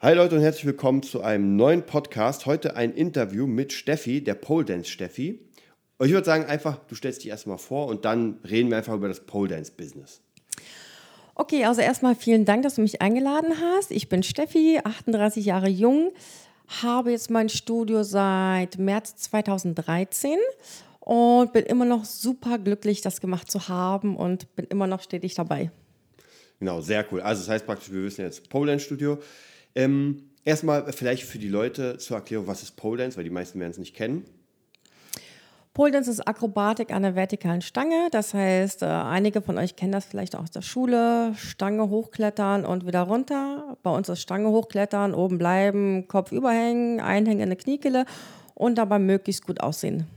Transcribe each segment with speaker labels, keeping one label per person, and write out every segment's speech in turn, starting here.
Speaker 1: Hi Leute und herzlich willkommen zu einem neuen Podcast. Heute ein Interview mit Steffi, der Pole Dance Steffi. Und ich würde sagen, einfach, du stellst dich erstmal vor und dann reden wir einfach über das Pole Dance Business.
Speaker 2: Okay, also erstmal vielen Dank, dass du mich eingeladen hast. Ich bin Steffi, 38 Jahre jung, habe jetzt mein Studio seit März 2013 und bin immer noch super glücklich, das gemacht zu haben und bin immer noch stetig dabei.
Speaker 1: Genau, sehr cool. Also das heißt praktisch, wir wissen jetzt Pole Dance Studio. Ähm, erstmal vielleicht für die Leute zur Erklärung, was ist Pole Dance, weil die meisten werden es nicht kennen.
Speaker 2: Pole Dance ist Akrobatik an der vertikalen Stange. Das heißt, äh, einige von euch kennen das vielleicht auch aus der Schule. Stange hochklettern und wieder runter. Bei uns ist Stange hochklettern, oben bleiben, Kopf überhängen, einhängen in eine Kniekehle und dabei möglichst gut aussehen.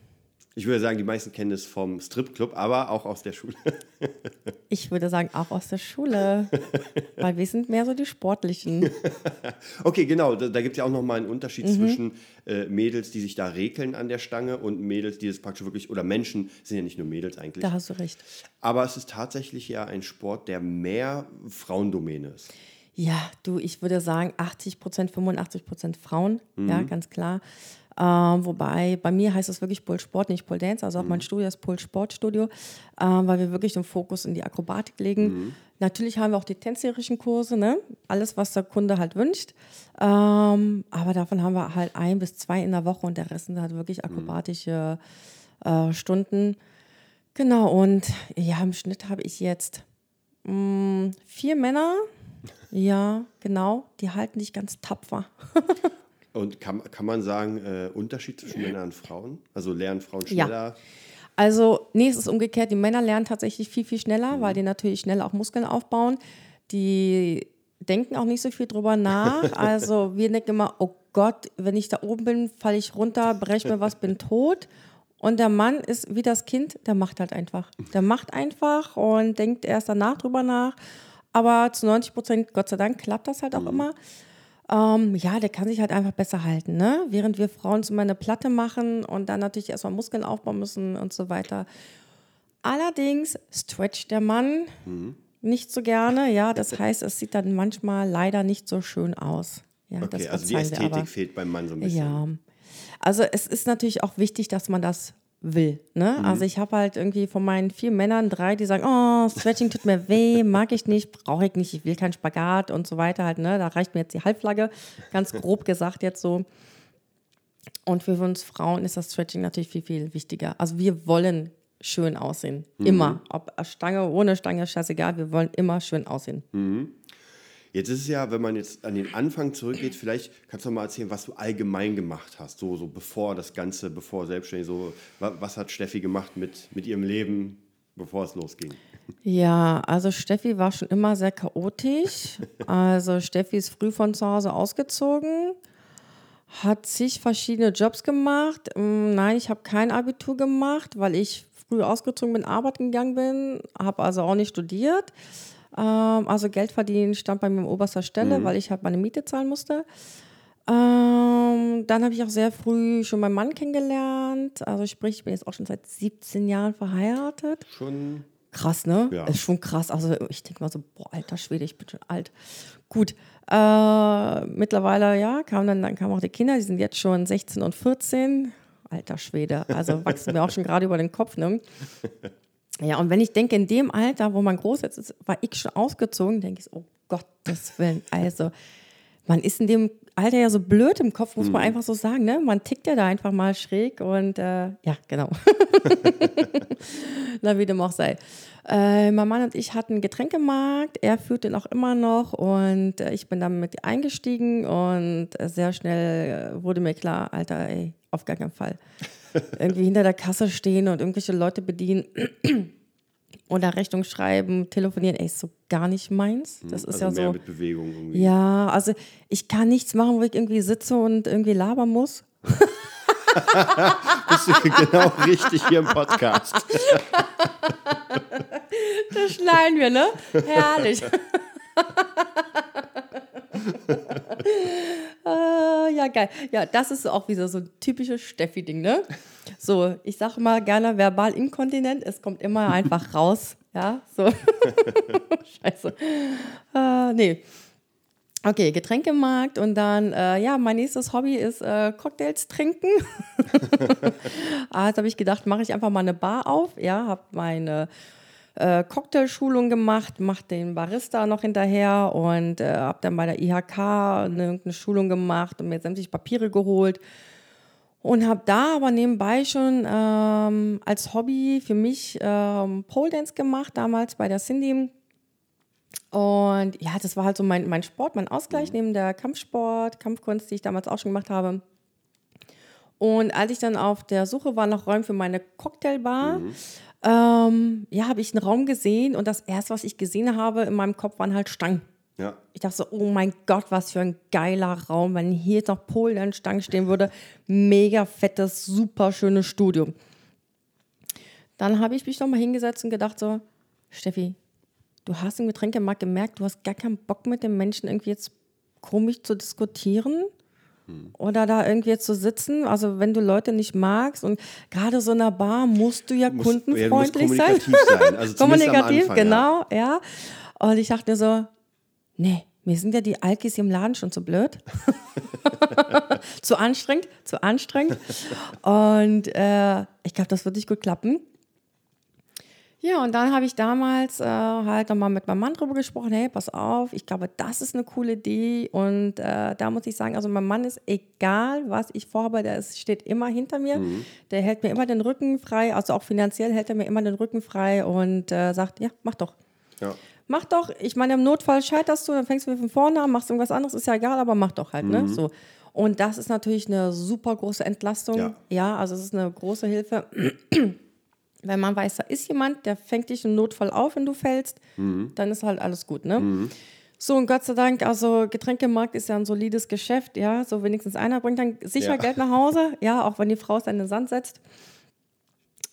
Speaker 1: Ich würde sagen, die meisten kennen es vom Stripclub, aber auch aus der Schule.
Speaker 2: ich würde sagen, auch aus der Schule, weil wir sind mehr so die Sportlichen.
Speaker 1: okay, genau. Da, da gibt es ja auch nochmal einen Unterschied mhm. zwischen äh, Mädels, die sich da rekeln an der Stange und Mädels, die das praktisch wirklich, oder Menschen, sind ja nicht nur Mädels eigentlich.
Speaker 2: Da hast du recht.
Speaker 1: Aber es ist tatsächlich ja ein Sport, der mehr Frauendomäne ist.
Speaker 2: Ja, du, ich würde sagen 80 Prozent, 85 Prozent Frauen, mhm. ja, ganz klar. Ähm, wobei bei mir heißt es wirklich Pole Sport, nicht Pole Dance. Also auch mhm. mein Studio ist Pole Sport Studio, ähm, weil wir wirklich den Fokus in die Akrobatik legen. Mhm. Natürlich haben wir auch die tänzerischen Kurse, ne? alles, was der Kunde halt wünscht. Ähm, aber davon haben wir halt ein bis zwei in der Woche und der Rest sind halt wirklich mhm. akrobatische äh, Stunden. Genau, und ja, im Schnitt habe ich jetzt mh, mm, vier Männer. Ja, genau, die halten dich ganz tapfer.
Speaker 1: Und kann, kann man sagen, äh, Unterschied zwischen Männern und Frauen? Also lernen Frauen schneller? Ja.
Speaker 2: Also, nee, es ist umgekehrt. Die Männer lernen tatsächlich viel, viel schneller, mhm. weil die natürlich schneller auch Muskeln aufbauen. Die denken auch nicht so viel drüber nach. Also, wir denken immer, oh Gott, wenn ich da oben bin, falle ich runter, breche mir was, bin tot. Und der Mann ist wie das Kind, der macht halt einfach. Der macht einfach und denkt erst danach drüber nach. Aber zu 90 Prozent, Gott sei Dank, klappt das halt auch mhm. immer. Ähm, ja, der kann sich halt einfach besser halten, ne? Während wir Frauen so eine Platte machen und dann natürlich erstmal Muskeln aufbauen müssen und so weiter. Allerdings stretcht der Mann mhm. nicht so gerne, ja. Das heißt, es sieht dann manchmal leider nicht so schön aus. Ja,
Speaker 1: okay, also die Ästhetik fehlt beim Mann so ein bisschen.
Speaker 2: Ja. Also es ist natürlich auch wichtig, dass man das will. Ne? Mhm. Also ich habe halt irgendwie von meinen vier Männern drei, die sagen, oh, Stretching tut mir weh, mag ich nicht, brauche ich nicht, ich will keinen Spagat und so weiter halt. Ne? Da reicht mir jetzt die Halbflagge, ganz grob gesagt jetzt so. Und für uns Frauen ist das Stretching natürlich viel, viel wichtiger. Also wir wollen schön aussehen. Mhm. Immer. Ob Stange, ohne Stange, scheißegal, wir wollen immer schön aussehen.
Speaker 1: Mhm. Jetzt ist es ja, wenn man jetzt an den Anfang zurückgeht, vielleicht kannst du mal erzählen, was du allgemein gemacht hast, so, so bevor das Ganze, bevor selbstständig, so, was hat Steffi gemacht mit, mit ihrem Leben, bevor es losging?
Speaker 2: Ja, also Steffi war schon immer sehr chaotisch. Also Steffi ist früh von zu Hause ausgezogen, hat zig verschiedene Jobs gemacht. Mm, nein, ich habe kein Abitur gemacht, weil ich früh ausgezogen bin, arbeiten gegangen bin, habe also auch nicht studiert. Ähm, also Geld verdienen stand bei mir an oberster Stelle, mhm. weil ich halt meine Miete zahlen musste. Ähm, dann habe ich auch sehr früh schon meinen Mann kennengelernt. Also sprich, ich bin jetzt auch schon seit 17 Jahren verheiratet.
Speaker 1: Schon
Speaker 2: krass, ne? Ja. Ist schon krass. Also ich denke mal so, boah, alter Schwede, ich bin schon alt. Gut. Äh, mittlerweile, ja, kamen dann, dann kamen auch die Kinder, die sind jetzt schon 16 und 14. Alter Schwede. Also wachsen mir auch schon gerade über den Kopf, ne? Ja, und wenn ich denke, in dem Alter, wo man groß ist, war ich schon ausgezogen, denke ich, oh Gottes Willen, also man ist in dem Alter ja so blöd im Kopf, muss man mhm. einfach so sagen, ne? Man tickt ja da einfach mal schräg und äh, ja, genau. Na, wie dem auch sei. Äh, mein Mann und ich hatten einen Getränkemarkt, er führt den auch immer noch und äh, ich bin damit eingestiegen und sehr schnell äh, wurde mir klar, Alter, ey, auf gar keinen Fall irgendwie hinter der Kasse stehen und irgendwelche Leute bedienen oder Rechnung schreiben, telefonieren, ey, ist so gar nicht meins. Das ist
Speaker 1: also
Speaker 2: ja
Speaker 1: mehr so. mit Bewegung irgendwie.
Speaker 2: Ja, also ich kann nichts machen, wo ich irgendwie sitze und irgendwie labern muss.
Speaker 1: Bist du genau richtig hier im Podcast.
Speaker 2: das schneiden wir, ne? Herrlich. ah, ja, geil. Ja, das ist auch wieder so ein typisches Steffi-Ding, ne? So, ich sage mal gerne verbal inkontinent, es kommt immer einfach raus. Ja, so. Scheiße. Ah, nee. Okay, Getränkemarkt und dann, äh, ja, mein nächstes Hobby ist äh, Cocktails trinken. also habe ich gedacht, mache ich einfach mal eine Bar auf. Ja, habe meine äh, Cocktailschulung gemacht, mache den Barista noch hinterher und äh, habe dann bei der IHK eine, eine Schulung gemacht und mir sämtliche Papiere geholt. Und habe da aber nebenbei schon ähm, als Hobby für mich ähm, Pole Dance gemacht, damals bei der Cindy und ja, das war halt so mein, mein Sport, mein Ausgleich mhm. neben der Kampfsport, Kampfkunst, die ich damals auch schon gemacht habe. Und als ich dann auf der Suche war nach Räumen für meine Cocktailbar, mhm. Ähm, ja, habe ich einen Raum gesehen und das erste, was ich gesehen habe in meinem Kopf, waren halt Stangen. Ja. Ich dachte so, oh mein Gott, was für ein geiler Raum, wenn hier jetzt noch Polen an Stangen stehen würde. Mega fettes, super schönes Studio. Dann habe ich mich nochmal hingesetzt und gedacht so, Steffi, du hast im Getränkemarkt gemerkt, du hast gar keinen Bock mit dem Menschen irgendwie jetzt komisch zu diskutieren. Oder da irgendwie zu sitzen. Also wenn du Leute nicht magst und gerade so in einer Bar musst du ja muss, kundenfreundlich ja, sein. sein. Also kommunikativ, Anfang, genau, ja. ja. Und ich dachte mir so, nee, mir sind ja die Alkis im Laden schon zu blöd. zu anstrengend, zu anstrengend. Und äh, ich glaube, das wird nicht gut klappen. Ja, und dann habe ich damals äh, halt nochmal mit meinem Mann drüber gesprochen, hey, pass auf, ich glaube, das ist eine coole Idee. Und äh, da muss ich sagen, also mein Mann ist egal, was ich vorhabe, der ist, steht immer hinter mir. Mhm. Der hält mir immer den Rücken frei, also auch finanziell hält er mir immer den Rücken frei und äh, sagt, ja, mach doch. Ja. Mach doch, ich meine, im Notfall scheiterst du, dann fängst du von vorne an, machst irgendwas anderes, ist ja egal, aber mach doch halt, ne? mhm. ne? So. Und das ist natürlich eine super große Entlastung. Ja, ja also es ist eine große Hilfe. Wenn man weiß, da ist jemand, der fängt dich im Notfall auf, wenn du fällst, mhm. dann ist halt alles gut, ne? Mhm. So, und Gott sei Dank, also Getränkemarkt ist ja ein solides Geschäft, ja, so wenigstens einer bringt dann sicher ja. Geld nach Hause, ja, auch wenn die Frau es dann in den Sand setzt.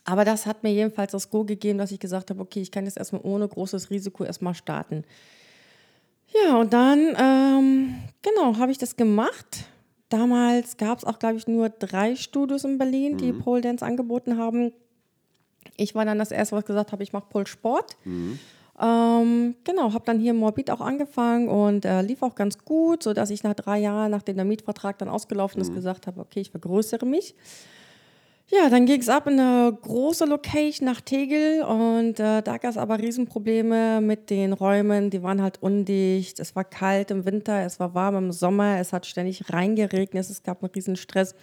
Speaker 2: Aber das hat mir jedenfalls das Go gegeben, dass ich gesagt habe, okay, ich kann jetzt erstmal ohne großes Risiko erstmal starten. Ja, und dann, ähm, genau, habe ich das gemacht. Damals gab es auch, glaube ich, nur drei Studios in Berlin, mhm. die Pole Dance angeboten haben. Ich war dann das erste, was gesagt habe, ich mache Pole Sport. Mhm. Ähm, genau, habe dann hier in Morbid auch angefangen und äh, lief auch ganz gut, sodass ich nach drei Jahren, nachdem der Mietvertrag dann ausgelaufen ist, mhm. gesagt habe, okay, ich vergrößere mich. Ja, dann ging es ab in eine große Location nach Tegel und äh, da gab es aber Riesenprobleme mit den Räumen. Die waren halt undicht, es war kalt im Winter, es war warm im Sommer, es hat ständig reingeregnet, es gab einen Riesenstress.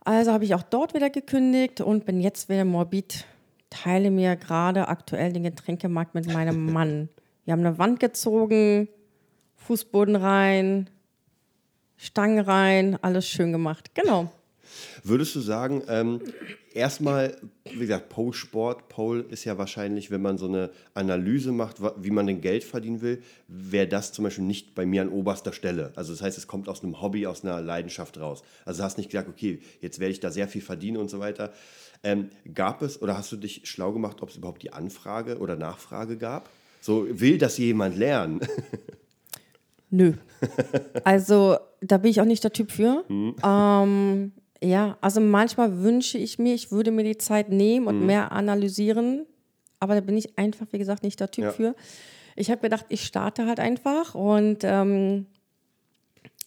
Speaker 2: Also habe ich auch dort wieder gekündigt und bin jetzt wieder morbid. Teile mir gerade aktuell den Getränkemarkt mit meinem Mann. Wir haben eine Wand gezogen, Fußboden rein, Stangen rein, alles schön gemacht. Genau.
Speaker 1: Würdest du sagen, ähm, erstmal, wie gesagt, Pole Sport, Pole ist ja wahrscheinlich, wenn man so eine Analyse macht, wie man denn Geld verdienen will, wäre das zum Beispiel nicht bei mir an oberster Stelle. Also das heißt, es kommt aus einem Hobby, aus einer Leidenschaft raus. Also du hast nicht gesagt, okay, jetzt werde ich da sehr viel verdienen und so weiter. Ähm, gab es oder hast du dich schlau gemacht, ob es überhaupt die Anfrage oder Nachfrage gab? So will das jemand lernen?
Speaker 2: Nö. Also da bin ich auch nicht der Typ für. Hm. Ähm, ja, also manchmal wünsche ich mir, ich würde mir die Zeit nehmen und mhm. mehr analysieren, aber da bin ich einfach, wie gesagt, nicht der Typ ja. für. Ich habe gedacht, ich starte halt einfach und ähm,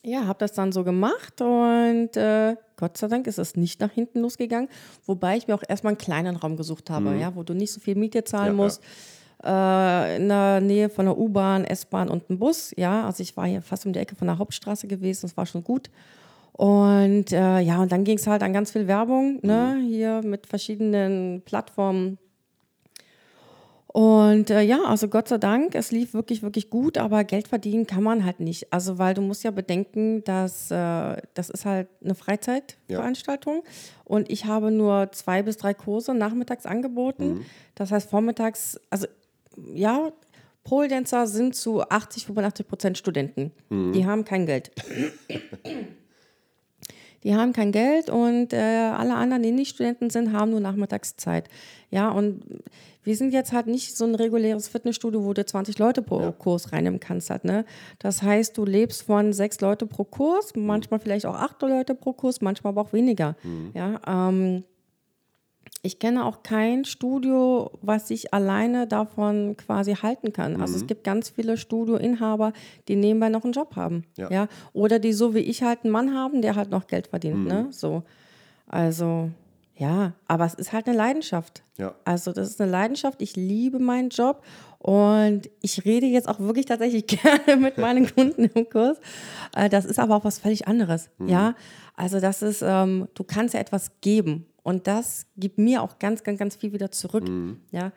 Speaker 2: ja, habe das dann so gemacht und äh, Gott sei Dank ist es nicht nach hinten losgegangen, wobei ich mir auch erstmal einen kleinen Raum gesucht habe, mhm. ja, wo du nicht so viel Miete zahlen ja, musst. Ja. Äh, in der Nähe von der U-Bahn, S-Bahn und einem Bus. Ja, also ich war hier fast um die Ecke von der Hauptstraße gewesen, das war schon gut. Und äh, ja, und dann ging es halt an ganz viel Werbung, ne? Mhm. hier mit verschiedenen Plattformen. Und äh, ja, also Gott sei Dank, es lief wirklich, wirklich gut, aber Geld verdienen kann man halt nicht. Also, weil du musst ja bedenken, dass äh, das ist halt eine Freizeitveranstaltung ja. und ich habe nur zwei bis drei Kurse nachmittags angeboten. Mhm. Das heißt, vormittags, also ja, Pole Dancer sind zu 80, 85 Prozent Studenten. Mhm. Die haben kein Geld. Die haben kein Geld und äh, alle anderen, die nicht Studenten sind, haben nur Nachmittagszeit. Ja, und wir sind jetzt halt nicht so ein reguläres Fitnessstudio, wo du 20 Leute pro ja. Kurs reinnehmen kannst. Halt, ne? Das heißt, du lebst von sechs Leute pro Kurs, manchmal vielleicht auch acht Leute pro Kurs, manchmal aber auch weniger. Mhm. Ja, ähm, Ich kenne auch kein Studio, was sich alleine davon quasi halten kann. Also
Speaker 1: Mhm.
Speaker 2: es gibt ganz viele Studioinhaber, die nebenbei noch einen Job haben.
Speaker 1: Ja.
Speaker 2: Ja. Oder die so wie ich halt einen Mann haben, der halt noch Geld verdient.
Speaker 1: Mhm.
Speaker 2: Ne? So. Also, ja, aber es ist halt eine Leidenschaft.
Speaker 1: Ja.
Speaker 2: Also, das ist eine Leidenschaft. Ich liebe meinen Job und ich rede jetzt auch wirklich tatsächlich gerne mit meinen Kunden im Kurs. Äh, Das ist aber auch was völlig anderes. Ja, also, das ist, ähm, du kannst ja etwas geben und das gibt mir auch ganz, ganz, ganz viel wieder zurück. Ja.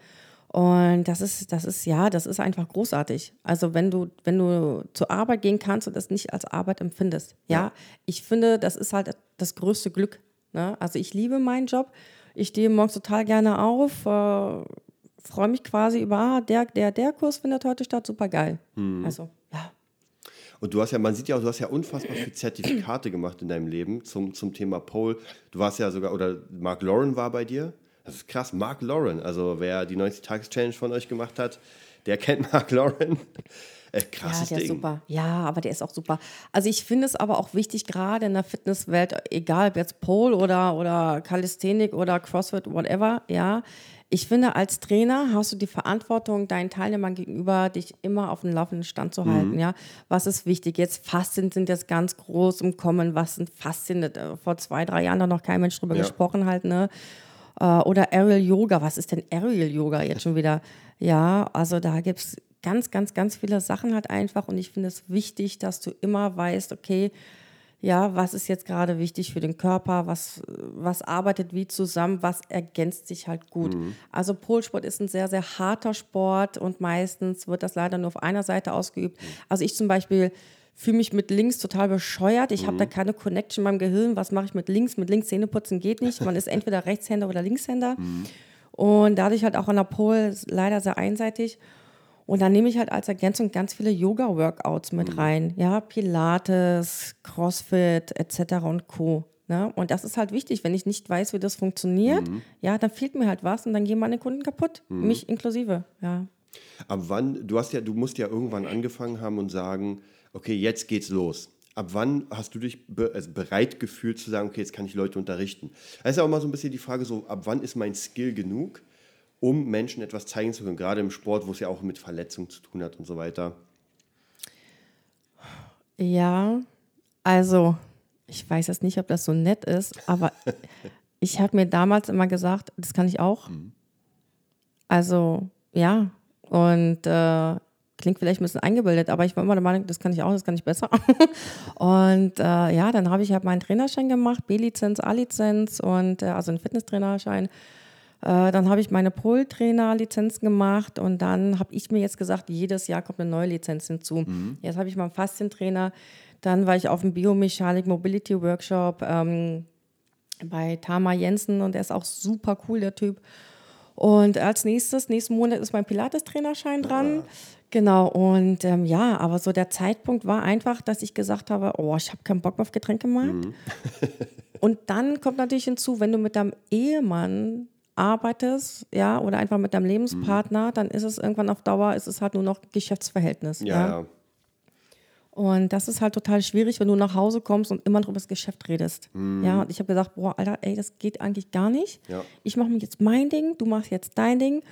Speaker 2: Und das ist, das ist, ja, das ist einfach großartig. Also wenn du, wenn du zur Arbeit gehen kannst und das nicht als Arbeit empfindest. Ja, ich finde, das ist halt das größte Glück. Ne? Also ich liebe meinen Job. Ich stehe morgens total gerne auf, äh, freue mich quasi über, ah, der, der, der Kurs findet heute statt, super geil. Also, ja.
Speaker 1: Und du hast ja, man sieht ja auch, du hast ja unfassbar viele Zertifikate gemacht in deinem Leben zum, zum Thema Pole. Du warst ja sogar, oder Mark Lauren war bei dir. Das ist krass, Mark Lauren. Also wer die 90-Tages-Challenge von euch gemacht hat, der kennt Mark Lauren. Äh, krasses
Speaker 2: Ja, der ist
Speaker 1: Ding.
Speaker 2: super. Ja, aber der ist auch super. Also ich finde es aber auch wichtig, gerade in der Fitnesswelt, egal ob jetzt Pole oder, oder Calisthenic oder CrossFit, whatever, ja. Ich finde, als Trainer hast du die Verantwortung deinen Teilnehmern gegenüber, dich immer auf dem laufenden Stand zu halten, ja. Was ist wichtig? Jetzt Faszien sind jetzt ganz groß im Kommen. Was sind Faszien? Äh, Vor zwei, drei Jahren hat noch kein Mensch drüber
Speaker 1: Ja.
Speaker 2: gesprochen halt, ne? Äh, Oder Aerial Yoga. Was ist denn Aerial Yoga jetzt schon wieder? Ja, also da gibt es ganz, ganz, ganz viele Sachen halt einfach. Und ich finde es wichtig, dass du immer weißt, okay, ja, was ist jetzt gerade wichtig für den Körper, was, was arbeitet wie zusammen, was ergänzt sich halt gut. Also Polsport ist ein sehr, sehr harter Sport und meistens wird das leider nur auf einer Seite ausgeübt. Also ich zum Beispiel fühle mich mit links total bescheuert. Ich habe da keine Connection in meinem Gehirn. Was mache ich mit links? Mit links Zähne putzen geht nicht. Man ist entweder Rechtshänder oder Linkshänder. Und dadurch halt auch an der Pole leider sehr einseitig. Und dann nehme ich halt als Ergänzung ganz viele Yoga-Workouts mit rein. Ja, Pilates, Crossfit etc. und Co. Ne? Und das ist halt wichtig, wenn ich nicht weiß, wie das funktioniert, ja, dann fehlt mir halt was und dann gehen meine Kunden kaputt, mich inklusive. Ja.
Speaker 1: Ab wann, du hast ja, du musst ja irgendwann angefangen haben und sagen, okay, jetzt geht's los. Ab wann hast du dich be also bereit gefühlt zu sagen, okay, jetzt kann ich Leute unterrichten? Das ist ja auch mal so ein bisschen die Frage, so, ab wann ist mein Skill genug, um Menschen etwas zeigen zu können, gerade im Sport, wo es ja auch mit Verletzungen zu tun hat und so weiter.
Speaker 2: Ja, also ich weiß jetzt nicht, ob das so nett ist, aber ich habe mir damals immer gesagt, das kann ich auch. Also ja, und äh, klingt vielleicht ein bisschen eingebildet, aber ich war immer der Meinung, das kann ich auch, das kann ich besser. und äh, ja, dann habe ich halt meinen Trainerschein gemacht, B-Lizenz, A-Lizenz und äh, also einen Fitnesstrainerschein. Äh, dann habe ich meine Pol-Trainer-Lizenz gemacht und dann habe ich mir jetzt gesagt, jedes Jahr kommt eine neue Lizenz hinzu. Jetzt habe ich meinen Faszientrainer, dann war ich auf dem Biomechanik Mobility Workshop ähm, bei Tama Jensen und der ist auch super cool, der Typ. Und als nächstes, nächsten Monat ist mein Pilates-Trainerschein dran. Genau, und ähm, ja, aber so der Zeitpunkt war einfach, dass ich gesagt habe, oh, ich habe keinen Bock mehr auf Getränkemarkt. und dann kommt natürlich hinzu, wenn du mit deinem Ehemann arbeitest, ja, oder einfach mit deinem Lebenspartner, dann ist es irgendwann auf Dauer, ist es halt nur noch Geschäftsverhältnis.
Speaker 1: Ja,
Speaker 2: ja.
Speaker 1: ja.
Speaker 2: Und das ist halt total schwierig, wenn du nach Hause kommst und immer noch über das Geschäft redest. Ja, und ich habe gesagt, boah, Alter, ey, das geht eigentlich gar nicht.
Speaker 1: Ja.
Speaker 2: Ich mache mir jetzt mein Ding, du machst jetzt dein Ding.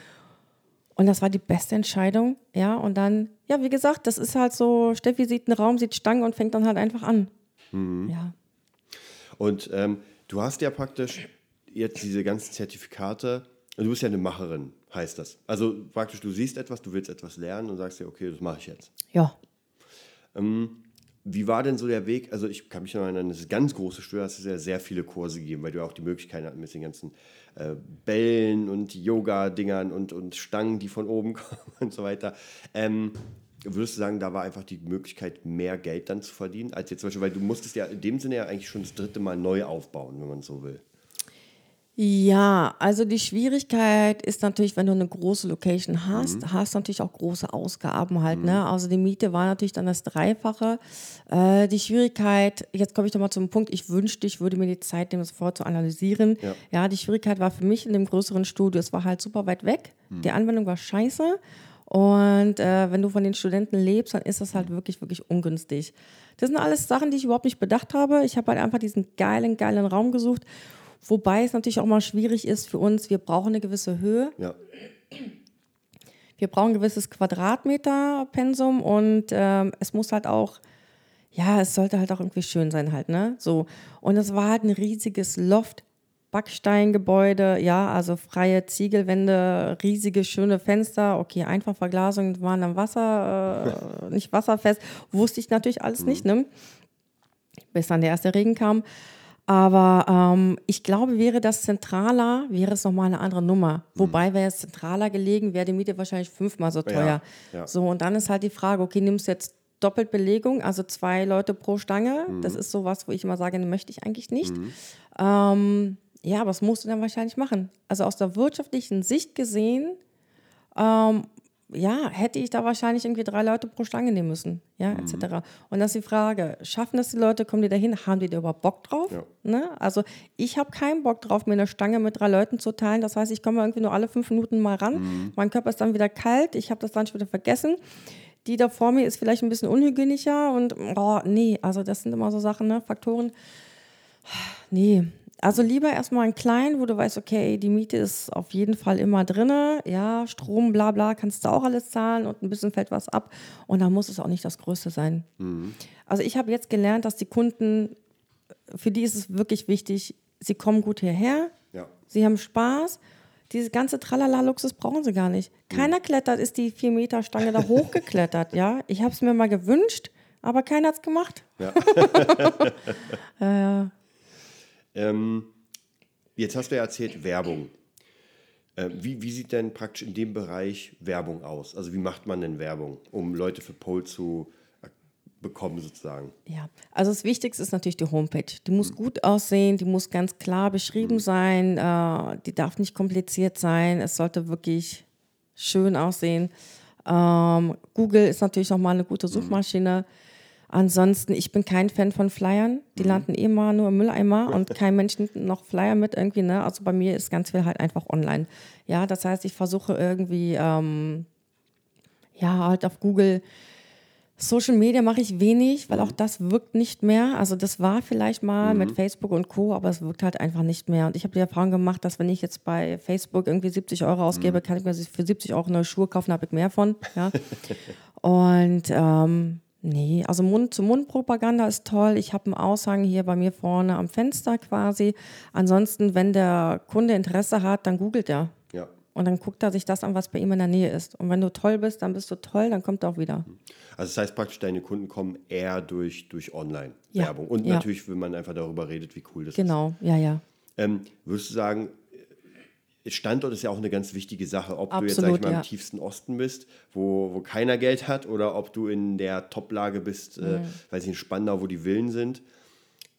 Speaker 2: Und das war die beste Entscheidung. Ja, und dann, ja, wie gesagt, das ist halt so, Steffi sieht einen Raum, sieht Stangen und fängt dann halt einfach an. Ja.
Speaker 1: Und ähm, du hast ja praktisch jetzt diese ganzen Zertifikate, und du bist ja eine Macherin, heißt das. Also praktisch, du siehst etwas, du willst etwas lernen und sagst dir, okay, das mache ich jetzt.
Speaker 2: Ja.
Speaker 1: Wie war denn so der Weg? Also ich kann mich noch erinnern, das ist ganz große Stör, hast du ja sehr viele Kurse gegeben, weil du ja auch die Möglichkeit hattest mit den ganzen äh, Bällen und Yoga-Dingern und, und Stangen, die von oben kommen und so weiter. Ähm, würdest du sagen, da war einfach die Möglichkeit, mehr Geld dann zu verdienen, als jetzt zum Beispiel, weil du musstest ja in dem Sinne ja eigentlich schon das dritte Mal neu aufbauen, wenn man so will.
Speaker 2: Ja, also die Schwierigkeit ist natürlich, wenn du eine große Location hast, hast du natürlich auch große Ausgaben halt. Ne? Also die Miete war natürlich dann das Dreifache. Äh, die Schwierigkeit, jetzt komme ich nochmal zum Punkt, ich wünschte, ich würde mir die Zeit nehmen, das vorher zu analysieren.
Speaker 1: Ja.
Speaker 2: Ja. die Schwierigkeit war für mich in dem größeren Studio, es war halt super weit weg. Die Anwendung war scheiße. Und äh, wenn du von den Studenten lebst, dann ist das halt wirklich, wirklich ungünstig. Das sind alles Sachen, die ich überhaupt nicht bedacht habe. Ich habe halt einfach diesen geilen, geilen Raum gesucht, Wobei es natürlich auch mal schwierig ist für uns, wir brauchen eine gewisse Höhe.
Speaker 1: Ja.
Speaker 2: Wir brauchen ein gewisses Quadratmeter-Pensum und ähm, es muss halt auch, ja, es sollte halt auch irgendwie schön sein halt, ne? So. Und es war halt ein riesiges Loft. Backsteingebäude, ja, also freie Ziegelwände, riesige, schöne Fenster, okay, einfach Verglasung, waren dann Wasser, äh, nicht wasserfest, wusste ich natürlich alles nicht, ne? Bis dann der erste Regen kam. Aber ähm, ich glaube, wäre das zentraler, wäre es nochmal eine andere Nummer. Wobei, wäre es zentraler gelegen, wäre die Miete wahrscheinlich fünfmal so teuer.
Speaker 1: Ja, ja.
Speaker 2: So, und dann ist halt die Frage, okay, nimmst du jetzt doppelt Belegung, also zwei Leute pro Stange. Das ist sowas, wo ich immer sage, möchte ich eigentlich nicht. Ähm, ja, das musst du dann wahrscheinlich machen. Also aus der wirtschaftlichen Sicht gesehen, ähm, ja, hätte ich da wahrscheinlich irgendwie drei Leute pro Stange nehmen müssen, ja, etc. Und das ist die Frage, schaffen das die Leute, kommen die dahin, haben die da überhaupt Bock drauf?
Speaker 1: Ja.
Speaker 2: Ne? Also ich habe keinen Bock drauf, mir eine Stange mit drei Leuten zu teilen. Das heißt, ich komme irgendwie nur alle fünf Minuten mal ran. Mein Körper ist dann wieder kalt, ich habe das dann schon wieder vergessen. Die da vor mir ist vielleicht ein bisschen unhygienischer und oh, nee, also das sind immer so Sachen, ne, Faktoren. Nee, also lieber erstmal einen kleinen, wo du weißt, okay, die Miete ist auf jeden Fall immer drinne, ja, Strom, bla bla, kannst du auch alles zahlen und ein bisschen fällt was ab und dann muss es auch nicht das Größte sein. Also ich habe jetzt gelernt, dass die Kunden, für die ist es wirklich wichtig, sie kommen gut hierher,
Speaker 1: Ja.
Speaker 2: sie haben Spaß, diese ganze Tralala-Luxus brauchen sie gar nicht. Keiner klettert, ist die 4-Meter-Stange da hochgeklettert, ja. Ich habe es mir mal gewünscht, aber keiner hat es gemacht.
Speaker 1: Ähm, jetzt hast du ja erzählt, Werbung. Äh, wie, wie sieht denn praktisch in dem Bereich Werbung aus? Also wie macht man denn Werbung, um Leute für Pole zu äh, bekommen sozusagen?
Speaker 2: Ja, also das Wichtigste ist natürlich die Homepage. Die muss gut aussehen, die muss ganz klar beschrieben sein, äh, die darf nicht kompliziert sein, es sollte wirklich schön aussehen. Ähm, Google ist natürlich nochmal eine gute Suchmaschine. Ansonsten, ich bin kein Fan von Flyern. Die landen eh mal nur im Mülleimer und kein Mensch nimmt noch Flyer mit irgendwie. Ne? Also bei mir ist ganz viel halt einfach online. Ja, das heißt, ich versuche irgendwie, ähm, ja, halt auf Google Social Media mache ich wenig, weil auch das wirkt nicht mehr. Also das war vielleicht mal mit Facebook und Co., aber es wirkt halt einfach nicht mehr. Und ich habe die Erfahrung gemacht, dass wenn ich jetzt bei Facebook irgendwie 70 Euro ausgebe, kann ich mir für 70 Euro neue Schuhe kaufen, habe ich mehr von. Ja. und ähm, nee, also Mund-zu-Mund-Propaganda ist toll. Ich habe einen Aushang hier bei mir vorne am Fenster quasi. Ansonsten, wenn der Kunde Interesse hat, dann googelt er.
Speaker 1: Ja.
Speaker 2: Und dann guckt er sich das an, was bei ihm in der Nähe ist. Und wenn du toll bist, dann bist du toll, dann kommt er auch wieder.
Speaker 1: Also das heißt praktisch, deine Kunden kommen eher durch, durch Online-Werbung.
Speaker 2: Ja,
Speaker 1: Und
Speaker 2: ja.
Speaker 1: natürlich, wenn man einfach darüber redet, wie cool das ist.
Speaker 2: Genau, ja, ja.
Speaker 1: Ähm, würdest du sagen, Standort ist ja auch eine ganz wichtige Sache, ob du jetzt, sag ich
Speaker 2: Absolut,
Speaker 1: mal,
Speaker 2: ja.
Speaker 1: im tiefsten Osten bist, wo, wo keiner Geld hat, oder ob du in der Top-Lage bist, äh,
Speaker 2: Mhm.
Speaker 1: weiß ich, in Spandau, wo die Villen sind.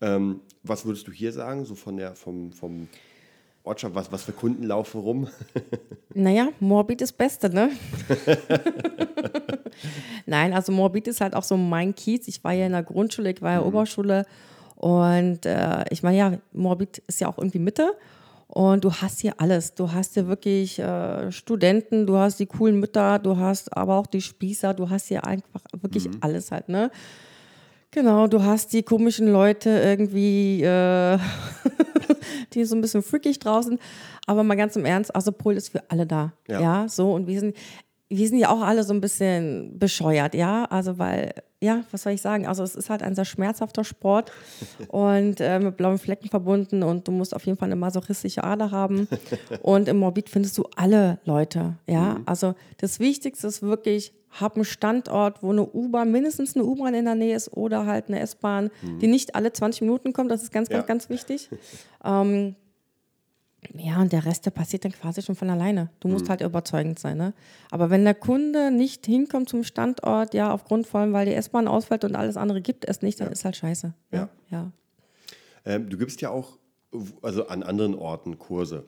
Speaker 1: Ähm, was würdest du hier sagen, so von der, vom, vom Ortschaft, was, was für Kunden laufen rum?
Speaker 2: Naja, Morbid ist Beste, ne? Nein, also Morbid ist halt auch so mein Kiez. Ich war ja in der Grundschule, ich war ja Oberschule und äh, ich meine, ja, Morbid ist ja auch irgendwie Mitte. Und du hast hier alles. Du hast hier wirklich äh, Studenten, du hast die coolen Mütter, du hast aber auch die Spießer, du hast hier einfach wirklich alles halt, ne? Genau, du hast die komischen Leute irgendwie, äh, die so ein bisschen freakig draußen. Aber mal ganz im Ernst, also Pol ist für alle da.
Speaker 1: Ja.
Speaker 2: Ja, so. Und wir sind, wir sind ja auch alle so ein bisschen bescheuert, ja. Also, weil, ja, was soll ich sagen? Also, es ist halt ein sehr schmerzhafter Sport und äh, mit blauen Flecken verbunden und du musst auf jeden Fall eine masochistische Ader haben. Und im Morbid findest du alle Leute, ja. Also, das Wichtigste ist wirklich, hab einen Standort, wo eine U-Bahn, mindestens eine U-Bahn in der Nähe ist oder halt eine S-Bahn, die nicht alle 20 Minuten kommt. Das ist ganz, ganz,
Speaker 1: Ja.
Speaker 2: ganz wichtig. ähm, ja, und der Rest, der passiert dann quasi schon von alleine. Du musst halt überzeugend sein. Ne? Aber wenn der Kunde nicht hinkommt zum Standort, ja, aufgrund von, weil die S-Bahn ausfällt und alles andere gibt es nicht, dann ist halt scheiße.
Speaker 1: Ja.
Speaker 2: ja.
Speaker 1: Ähm, du gibst ja auch also an anderen Orten Kurse.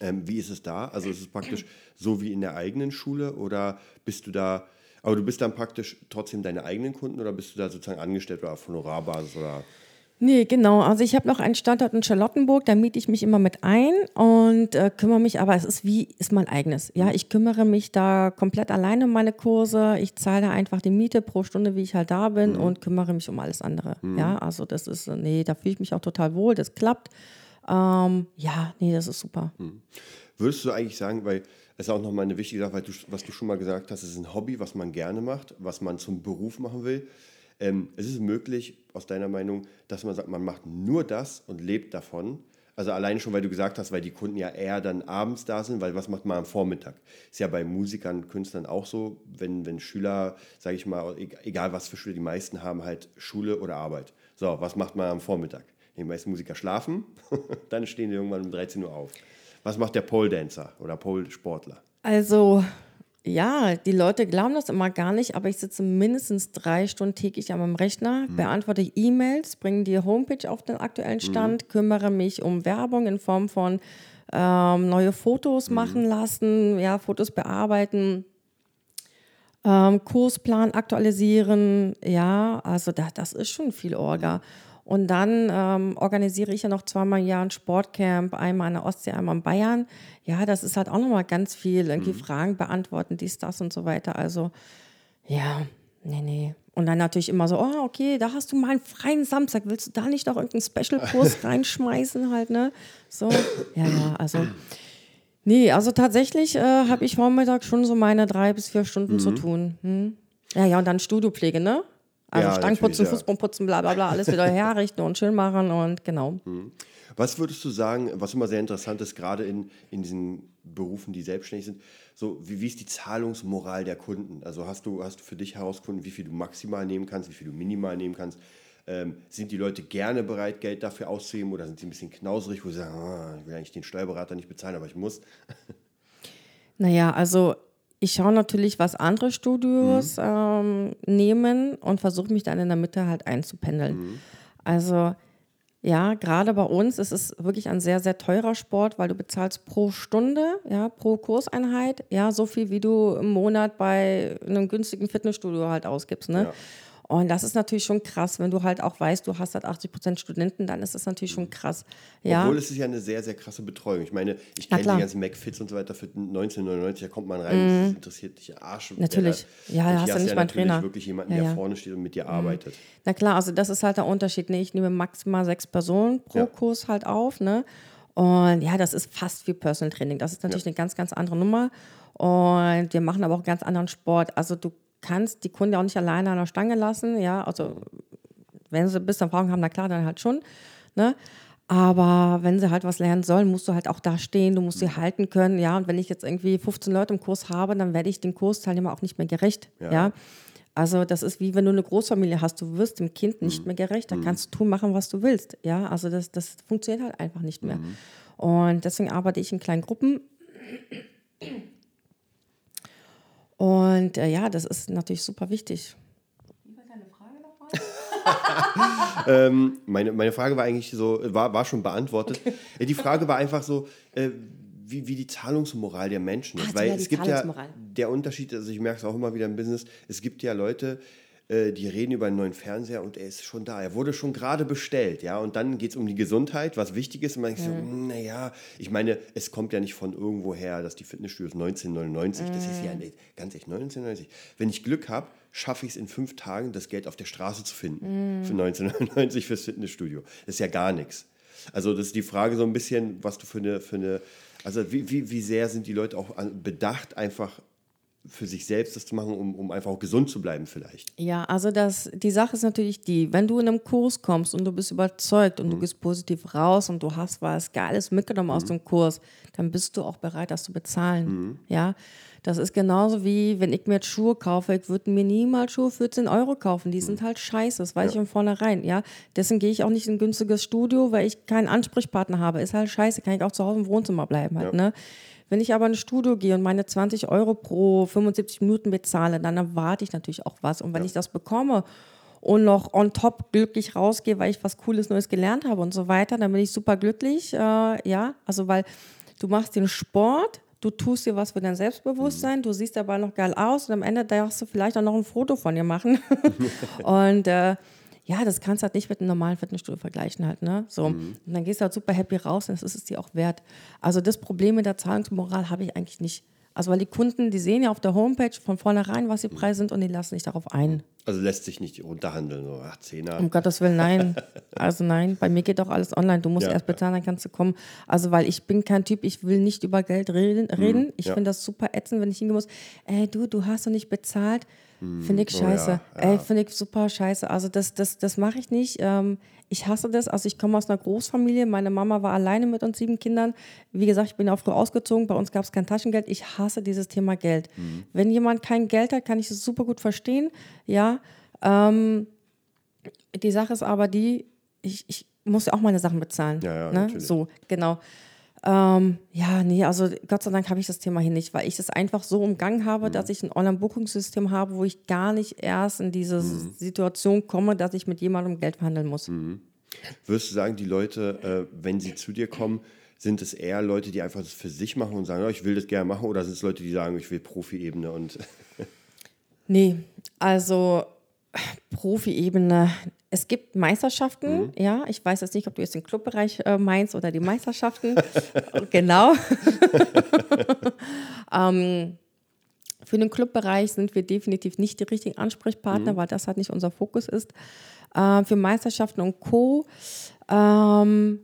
Speaker 1: Ähm, wie ist es da? Also ist es praktisch so wie in der eigenen Schule oder bist du da, aber du bist dann praktisch trotzdem deine eigenen Kunden oder bist du da sozusagen angestellt oder auf Honorarbasis oder?
Speaker 2: Nee, genau. Also ich habe noch einen Standort in Charlottenburg, da miete ich mich immer mit ein und äh, kümmere mich, aber es ist wie, ist mein eigenes. Ja, ich kümmere mich da komplett alleine um meine Kurse. Ich zahle einfach die Miete pro Stunde, wie ich halt da bin und kümmere mich um alles andere. Ja, also das ist, äh, nee, da fühle ich mich auch total wohl, das klappt. Ähm, ja, nee, das ist super.
Speaker 1: Hm. Würdest du eigentlich sagen, weil es ist auch nochmal eine wichtige Sache, weil du, was du schon mal gesagt hast, es ist ein Hobby, was man gerne macht, was man zum Beruf machen will. Ähm, es ist möglich, aus deiner Meinung, dass man sagt, man macht nur das und lebt davon. Also allein schon, weil du gesagt hast, weil die Kunden ja eher dann abends da sind, weil was macht man am Vormittag? Ist ja bei Musikern, Künstlern auch so, wenn, wenn Schüler, sage ich mal, egal was für Schüler, die meisten haben halt Schule oder Arbeit. So, was macht man am Vormittag? Die meisten Musiker schlafen, dann stehen die irgendwann um 13 Uhr auf. Was macht der Pole Dancer oder Pole Sportler?
Speaker 2: Also ja, die Leute glauben das immer gar nicht, aber ich sitze mindestens drei Stunden täglich an meinem Rechner, mhm. beantworte E-Mails, bringe die Homepage auf den aktuellen mhm. Stand, mhm. kümmere mich um Werbung in Form von ähm, neue Fotos mhm. machen lassen, ja, Fotos bearbeiten, ähm, Kursplan aktualisieren, ja, also da, das ist schon viel Orga. Und dann ähm, organisiere ich ja noch zweimal im Jahr ein Sportcamp, einmal in der Ostsee, einmal in Bayern. Ja, das ist halt auch nochmal ganz viel. Irgendwie mhm. Fragen beantworten, dies, das und so weiter. Also, ja, nee, nee. Und dann natürlich immer so, oh, okay, da hast du mal einen freien Samstag. Willst du da nicht noch irgendeinen Special-Kurs reinschmeißen halt, ne? So, ja, ja, also. Nee, also tatsächlich äh, habe ich Vormittag schon so meine drei bis vier Stunden mhm. zu tun. Hm? Ja, ja, und dann Studiopflege, ne? Also ja, Stangenputzen, ja. Fußbodenputzen, bla bla bla, alles wieder herrichten und schön machen und genau.
Speaker 1: Mhm. Was würdest du sagen, was immer sehr interessant ist, gerade in, in diesen Berufen, die selbstständig sind, so wie, wie ist die Zahlungsmoral der Kunden? Also hast du, hast du für dich herausgefunden, wie viel du maximal nehmen kannst, wie viel du minimal nehmen kannst? Ähm, sind die Leute gerne bereit, Geld dafür auszugeben oder sind sie ein bisschen knauserig, wo sie sagen, ah, ich will eigentlich den Steuerberater nicht bezahlen, aber ich muss?
Speaker 2: Naja, also ich schaue natürlich, was andere Studios mhm. ähm, nehmen und versuche mich dann in der Mitte halt einzupendeln. Mhm. Also ja, gerade bei uns ist es wirklich ein sehr, sehr teurer Sport, weil du bezahlst pro Stunde, ja, pro Kurseinheit, ja, so viel, wie du im Monat bei einem günstigen Fitnessstudio halt ausgibst. Ne? Ja. Und das ist natürlich schon krass, wenn du halt auch weißt, du hast halt 80 Prozent Studenten, dann ist das natürlich schon krass. Ja.
Speaker 1: Obwohl es ist ja eine sehr, sehr krasse Betreuung. Ich meine, ich kenne die ganzen McFits und so weiter für 1999, da kommt man rein, mm. das interessiert dich Arsch.
Speaker 2: Natürlich. Der, ja, da hast du nicht ja mal einen Trainer.
Speaker 1: wirklich jemanden, ja, der vorne steht und mit dir mm. arbeitet.
Speaker 2: Na klar, also das ist halt der Unterschied. Ne? Ich nehme maximal sechs Personen pro Kurs halt auf. Ne? Und ja, das ist fast wie Personal Training. Das ist natürlich eine ganz, ganz andere Nummer. Und wir machen aber auch einen ganz anderen Sport. Also du kannst die Kunden auch nicht alleine an der Stange lassen. Ja, also wenn sie ein bisschen Erfahrung haben, na klar, dann halt schon. Ne? Aber wenn sie halt was lernen sollen, musst du halt auch da stehen, du musst sie halten können, ja. Und wenn ich jetzt irgendwie 15 Leute im Kurs habe, dann werde ich den Kursteilnehmer auch nicht mehr gerecht, ja. ja? Also das ist wie wenn du eine Großfamilie hast, du wirst dem Kind nicht mhm. mehr gerecht, dann mhm. kannst du tun, machen, was du willst, ja. Also das, das funktioniert halt einfach nicht mehr. Mhm. Und deswegen arbeite ich in kleinen Gruppen. Und äh, ja, das ist natürlich super wichtig.
Speaker 1: Ähm, meine, meine Frage war eigentlich so, war, war schon beantwortet. Okay. Die Frage war einfach so, äh, wie, wie die Zahlungsmoral der Menschen ist. Ach, Weil es gibt ja der Unterschied, also ich merke es auch immer wieder im Business, es gibt ja Leute, äh, die reden über einen neuen Fernseher und er ist schon da. Er wurde schon gerade bestellt, ja. Und dann geht es um die Gesundheit, was wichtig ist. Und man denkt mhm. so, naja, ich meine, es kommt ja nicht von irgendwo her, dass die Fitnessstudios 1999, mhm. das ist ja mhm. ganz echt 1999. Wenn ich Glück habe, schaffe ich es in fünf Tagen, das Geld auf der Straße zu finden. Mhm. Für 1999 fürs Fitnessstudio. Das ist ja gar nichts. Also, das ist die Frage so ein bisschen, was du für eine, für eine also wie, wie, wie sehr sind die Leute auch bedacht, einfach für sich selbst das zu machen, um, um einfach auch gesund zu bleiben vielleicht.
Speaker 2: Ja, also das, die Sache ist natürlich die, wenn du in einem Kurs kommst und du bist überzeugt und mhm. du gehst positiv raus und du hast was Geiles mitgenommen mhm. aus dem Kurs, dann bist du auch bereit, das zu bezahlen. Mhm. Ja, das ist genauso wie, wenn ich mir jetzt Schuhe kaufe, ich würde mir niemals Schuhe für 10 Euro kaufen. Die sind mhm. halt scheiße, das weiß ja. ich von vornherein. Ja? Deswegen gehe ich auch nicht in ein günstiges Studio, weil ich keinen Ansprechpartner habe. Ist halt scheiße, kann ich auch zu Hause im Wohnzimmer bleiben halt, ja. ne? Wenn ich aber in ein Studio gehe und meine 20 Euro pro 75 Minuten bezahle, dann erwarte ich natürlich auch was. Und wenn ja. ich das bekomme und noch on top glücklich rausgehe, weil ich was Cooles Neues gelernt habe und so weiter, dann bin ich super glücklich. Äh, ja, also weil du machst den Sport, du tust dir was für dein Selbstbewusstsein, mhm. du siehst dabei noch geil aus und am Ende darfst du vielleicht auch noch ein Foto von dir machen. und äh, ja, das kannst du halt nicht mit einem normalen Fitnessstudio vergleichen halt, ne? So. Mhm. Und dann gehst du halt super happy raus und das ist es dir auch wert. Also das Problem mit der Zahlungsmoral habe ich eigentlich nicht. Also weil die Kunden, die sehen ja auf der Homepage von vornherein, was die Preise sind und die lassen sich darauf ein.
Speaker 1: Also lässt sich nicht runterhandeln, so ach, Zehner.
Speaker 2: Um Gottes Willen, nein. Also nein, bei mir geht doch alles online. Du musst
Speaker 1: Ja,
Speaker 2: erst bezahlen, dann kannst du kommen. Also weil ich bin kein Typ, ich will nicht über Geld reden. reden. Ich
Speaker 1: Mhm, ja.
Speaker 2: finde das super ätzend, wenn ich hingehen muss. Ey, du, du hast doch nicht bezahlt. Finde ich
Speaker 1: oh
Speaker 2: scheiße.
Speaker 1: ja,
Speaker 2: Ey, finde ich super scheiße. Also das, das, das mache ich nicht. Ähm, ich hasse das. Also ich komme aus einer Großfamilie. Meine Mama war alleine mit uns sieben Kindern. Wie gesagt, ich bin auch früh ausgezogen. Bei uns gab es kein Taschengeld. Ich hasse dieses Thema Geld.
Speaker 1: Mhm.
Speaker 2: Wenn jemand kein Geld hat, kann ich es super gut verstehen. Ja, ähm, die Sache ist aber die, ich, ich muss ja auch meine Sachen bezahlen.
Speaker 1: Ja, ja,
Speaker 2: ne? So, genau. Ähm, ja, nee, also Gott sei Dank habe ich das Thema hier nicht, weil ich das einfach so umgangen
Speaker 1: Mhm.
Speaker 2: habe, dass ich ein Online-Buchungssystem habe, wo ich gar nicht erst in diese
Speaker 1: Mhm.
Speaker 2: Situation komme, dass ich mit jemandem Geld verhandeln muss.
Speaker 1: Würdest du sagen, die Leute, äh, wenn sie zu dir kommen, sind es eher Leute, die einfach das für sich machen und sagen, ja, ich will das gerne machen, oder sind es Leute, die sagen, ich will Profi-Ebene und
Speaker 2: Nee, also Profi-Ebene. Es gibt Meisterschaften,
Speaker 1: Mhm.
Speaker 2: ja. Ich weiß jetzt nicht, ob du jetzt den Clubbereich äh, meinst oder die Meisterschaften. genau. ähm, für den Clubbereich sind wir definitiv nicht die richtigen Ansprechpartner,
Speaker 1: Mhm.
Speaker 2: weil das halt nicht unser Fokus ist. Äh, für Meisterschaften und Co. Ähm,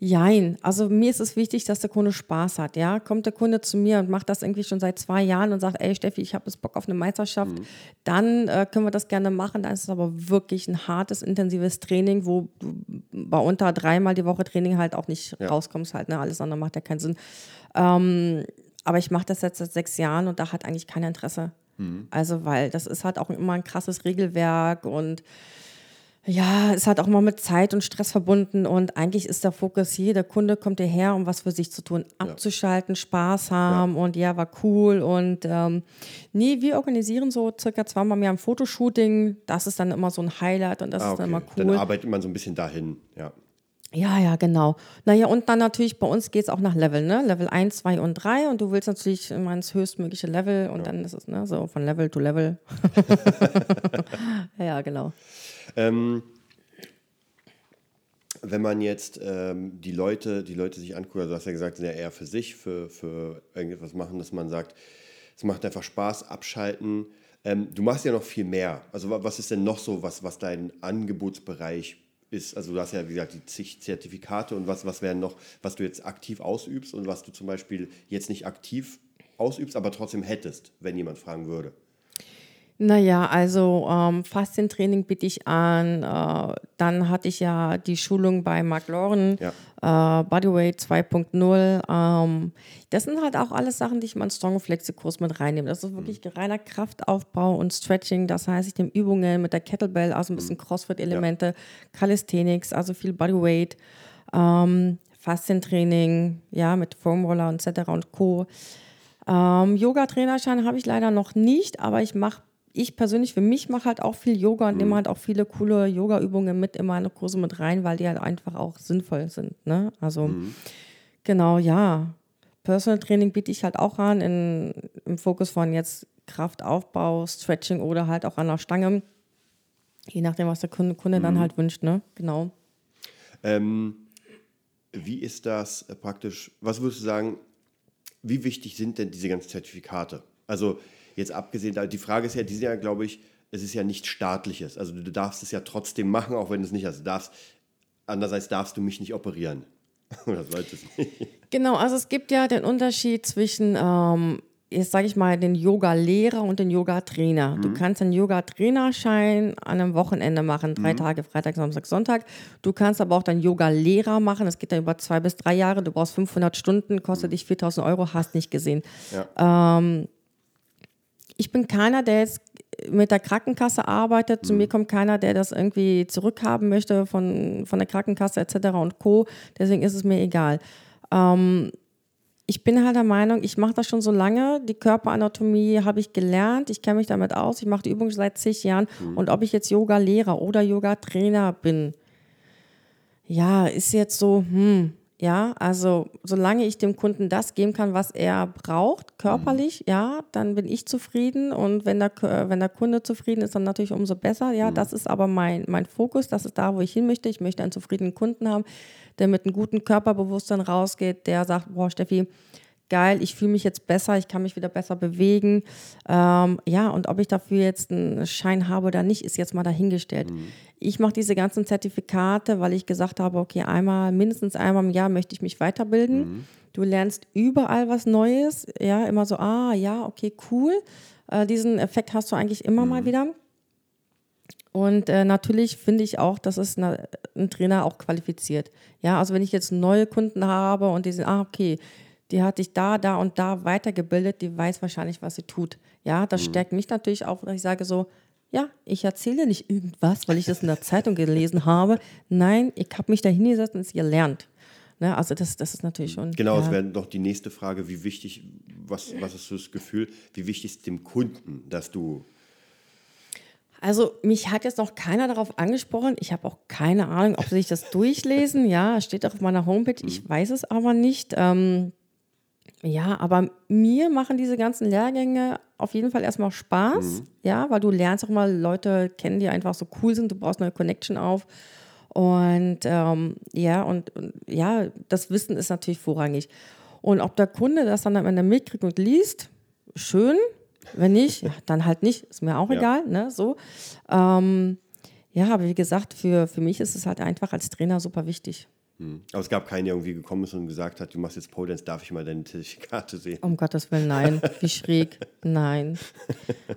Speaker 2: Jein, also mir ist es wichtig, dass der Kunde Spaß hat. Ja, kommt der Kunde zu mir und macht das irgendwie schon seit zwei Jahren und sagt, ey Steffi, ich habe jetzt Bock auf eine Meisterschaft, dann äh, können wir das gerne machen. Dann ist es aber wirklich ein hartes, intensives Training, wo du bei unter dreimal die Woche Training halt auch nicht
Speaker 1: Ja.
Speaker 2: rauskommst halt. Ne? Alles andere macht ja keinen Sinn. Ähm, aber ich mache das jetzt seit sechs Jahren und da hat eigentlich keiner Interesse. Also, weil das ist halt auch immer ein krasses Regelwerk und ja, es hat auch mal mit Zeit und Stress verbunden und eigentlich ist der Fokus hier, der Kunde kommt hierher, um was für sich zu tun, abzuschalten, Spaß haben und ja, war cool und ähm, nee, wir organisieren so circa zweimal im Jahr ein Fotoshooting, das ist dann immer so ein Highlight und das
Speaker 1: Ah,
Speaker 2: ist dann
Speaker 1: okay.
Speaker 2: immer
Speaker 1: Dann
Speaker 2: cool.
Speaker 1: arbeitet man so ein bisschen dahin, ja.
Speaker 2: Ja, ja, genau. Naja, und dann natürlich bei uns geht es auch nach Level, ne? Level 1, 2 und 3 und du willst natürlich immer ins höchstmögliche Level und dann ist es, ne, so von Level to Level. ja, genau.
Speaker 1: Ähm, wenn man jetzt ähm, die Leute, die Leute sich anguckt, also du hast ja gesagt, sind ja eher für sich, für, für irgendetwas machen, dass man sagt, es macht einfach Spaß, abschalten. Ähm, du machst ja noch viel mehr. Also wa- was ist denn noch so, was, was dein Angebotsbereich ist? Also du hast ja, wie gesagt, die zig Zertifikate und was, was wären noch, was du jetzt aktiv ausübst und was du zum Beispiel jetzt nicht aktiv ausübst, aber trotzdem hättest, wenn jemand fragen würde.
Speaker 2: Naja, also ähm, Faszientraining biete ich an. Äh, dann hatte ich ja die Schulung bei Mark Lauren, äh, Bodyweight 2.0. Ähm, das sind halt auch alles Sachen, die ich in meinen Strong Flexi-Kurs mit reinnehme. Das ist wirklich reiner Kraftaufbau und Stretching. Das heißt, ich nehme Übungen mit der Kettlebell, also ein bisschen Crossfit-Elemente, Calisthenics, also viel Bodyweight, ähm, Faszientraining, ja, mit Foamroller und etc. und Co. Ähm, Yoga-Trainerschein habe ich leider noch nicht, aber ich mache, ich persönlich für mich mache halt auch viel Yoga und nehme halt auch viele coole Yoga-Übungen mit in meine Kurse mit rein, weil die halt einfach auch sinnvoll sind. Ne? Also genau, ja. Personal Training biete ich halt auch an in, im Fokus von jetzt Kraftaufbau, Stretching oder halt auch an der Stange. Je nachdem, was der Kunde, Kunde dann halt wünscht, ne? Genau.
Speaker 1: Ähm, wie ist das äh, praktisch, was würdest du sagen, wie wichtig sind denn diese ganzen Zertifikate? Also jetzt abgesehen, die Frage ist ja, die sind ja, glaube ich, es ist ja nichts staatliches. Also du darfst es ja trotzdem machen, auch wenn du es nicht hast. Du darfst, andererseits darfst du mich nicht operieren. Oder solltest nicht.
Speaker 2: Genau, also es gibt ja den Unterschied zwischen, ähm, jetzt sage ich mal, den Yoga-Lehrer und den Yoga-Trainer. Du kannst einen Yoga-Trainerschein an einem Wochenende machen, drei Tage, Freitag, Samstag, Sonntag. Du kannst aber auch deinen Yoga-Lehrer machen, das geht dann über zwei bis drei Jahre. Du brauchst 500 Stunden, kostet dich 4000 Euro, hast nicht gesehen. Ähm, ich bin keiner, der jetzt mit der Krankenkasse arbeitet. Zu mir kommt keiner, der das irgendwie zurückhaben möchte von, von der Krankenkasse etc. und Co. Deswegen ist es mir egal. Ähm, ich bin halt der Meinung, ich mache das schon so lange. Die Körperanatomie habe ich gelernt. Ich kenne mich damit aus. Ich mache die Übung seit zig Jahren. Und ob ich jetzt Yoga-Lehrer oder Yoga-Trainer bin, ja, ist jetzt so, hm, ja, also solange ich dem Kunden das geben kann, was er braucht, körperlich, ja, dann bin ich zufrieden. Und wenn der, K- wenn der Kunde zufrieden ist, dann natürlich umso besser, ja, das ist aber mein, mein Fokus, das ist da, wo ich hin möchte, ich möchte einen zufriedenen Kunden haben, der mit einem guten Körperbewusstsein rausgeht, der sagt, boah, Steffi, geil, ich fühle mich jetzt besser, ich kann mich wieder besser bewegen. Ähm, ja, und ob ich dafür jetzt einen Schein habe oder nicht, ist jetzt mal dahingestellt. Mhm. Ich mache diese ganzen Zertifikate, weil ich gesagt habe, okay, einmal, mindestens einmal im Jahr möchte ich mich weiterbilden. Mhm. Du lernst überall was Neues, ja, immer so, ah, ja, okay, cool. Äh, diesen Effekt hast du eigentlich immer mhm. mal wieder. Und äh, natürlich finde ich auch, dass es ein Trainer auch qualifiziert. Ja, also wenn ich jetzt neue Kunden habe und die sind, ah, okay, die hat sich da, da und da weitergebildet, die weiß wahrscheinlich, was sie tut. Ja, das mhm. stärkt mich natürlich auch, dass ich sage so, ja, ich erzähle nicht irgendwas, weil ich das in der Zeitung gelesen habe. Nein, ich habe mich da hingesetzt und es gelernt. Ne, also das, das ist natürlich schon.
Speaker 1: Genau, es ja. wäre doch die nächste Frage, wie wichtig, was, was hast du das Gefühl, wie wichtig ist dem Kunden, dass du
Speaker 2: also mich hat jetzt noch keiner darauf angesprochen. Ich habe auch keine Ahnung, ob sie sich das durchlesen. Ja, steht auch auf meiner Homepage. Ich mhm. weiß es aber nicht. Ähm, ja, aber mir machen diese ganzen Lehrgänge auf jeden Fall erstmal Spaß. Mhm. Ja, weil du lernst auch mal Leute kennen, die einfach so cool sind. Du baust eine Connection auf. Und ähm, ja, und, und, ja, das Wissen ist natürlich vorrangig. Und ob der Kunde das dann am Ende mitkriegt und liest, schön. Wenn nicht, ja, dann halt nicht, ist mir auch ja. egal. Ne? So. Ähm, ja, aber wie gesagt, für, für mich ist es halt einfach als Trainer super wichtig.
Speaker 1: Hm. Aber es gab keinen, der irgendwie gekommen ist und gesagt hat, du machst jetzt Pole Dance, darf ich mal deine Zertifikate sehen?
Speaker 2: Um Gottes Willen, nein. Wie schräg. Nein.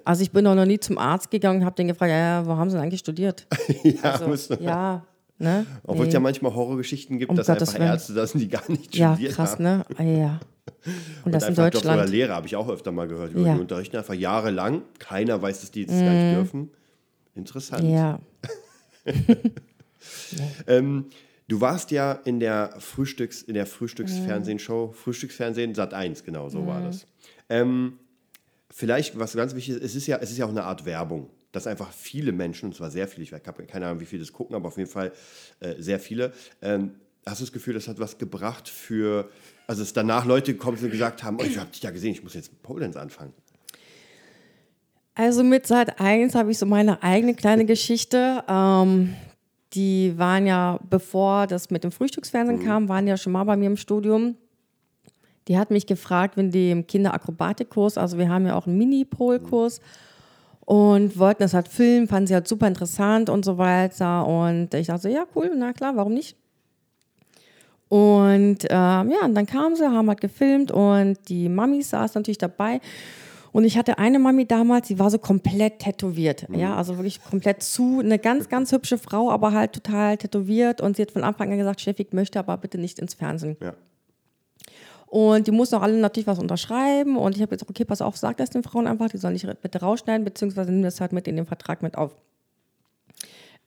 Speaker 2: Also ich bin auch noch nie zum Arzt gegangen und habe den gefragt, ja, wo haben sie denn eigentlich studiert? ja, also, ja,
Speaker 1: Ne? Obwohl nee. es ja manchmal Horrorgeschichten gibt, um dass Gottes einfach Ärzte das sind, die gar nicht studiert
Speaker 2: Ja, krass, haben. ne? Ah, ja.
Speaker 1: Und, das in Deutschland. Oder Lehrer habe ich auch öfter mal gehört. Ja. Die unterrichten einfach jahrelang. Keiner weiß, dass die das mm. gar nicht mhm. dürfen. Interessant. Ja. ähm, du warst ja in der Frühstücks, in der Frühstücksfernsehshow, mm. Frühstücksfernsehen Sat 1, genau, so mm. war mhm. das. Ähm, vielleicht, was ganz wichtig ist, es ist ja, es ist ja auch eine Art Werbung dass einfach viele Menschen, und zwar sehr viele, ich habe keine Ahnung, wie viele das gucken, aber auf jeden Fall äh, sehr viele, ähm, hast du das Gefühl, das hat was gebracht für also es danach Leute gekommen sind und gesagt haben, oh, ich habe dich ja gesehen, ich muss jetzt mit Pole Dance anfangen.
Speaker 2: Also mit Seit 1 habe ich so meine eigene kleine Geschichte. Ähm, die waren ja, bevor das mit dem Frühstücksfernsehen mhm. kam, waren ja schon mal bei mir im Studium. Die hat mich gefragt, wenn die im Kinderakrobatik-Kurs, also wir haben ja auch einen Mini-Pol-Kurs, und wollten das halt filmen, fanden sie halt super interessant und so weiter. Und ich dachte so, ja, cool, na klar, warum nicht? Und ähm, ja, und dann kamen sie, haben halt gefilmt und die Mami saß natürlich dabei. Und ich hatte eine Mami damals, die war so komplett tätowiert. Mhm. Ja, also wirklich komplett zu. Eine ganz, ganz hübsche Frau, aber halt total tätowiert. Und sie hat von Anfang an gesagt, Chef, ich möchte aber bitte nicht ins Fernsehen. Ja. Und die mussten auch alle natürlich was unterschreiben. Und ich habe jetzt, okay, pass auf, sag das den Frauen einfach, die sollen nicht bitte rausschneiden, beziehungsweise nimm das halt mit in den Vertrag mit auf.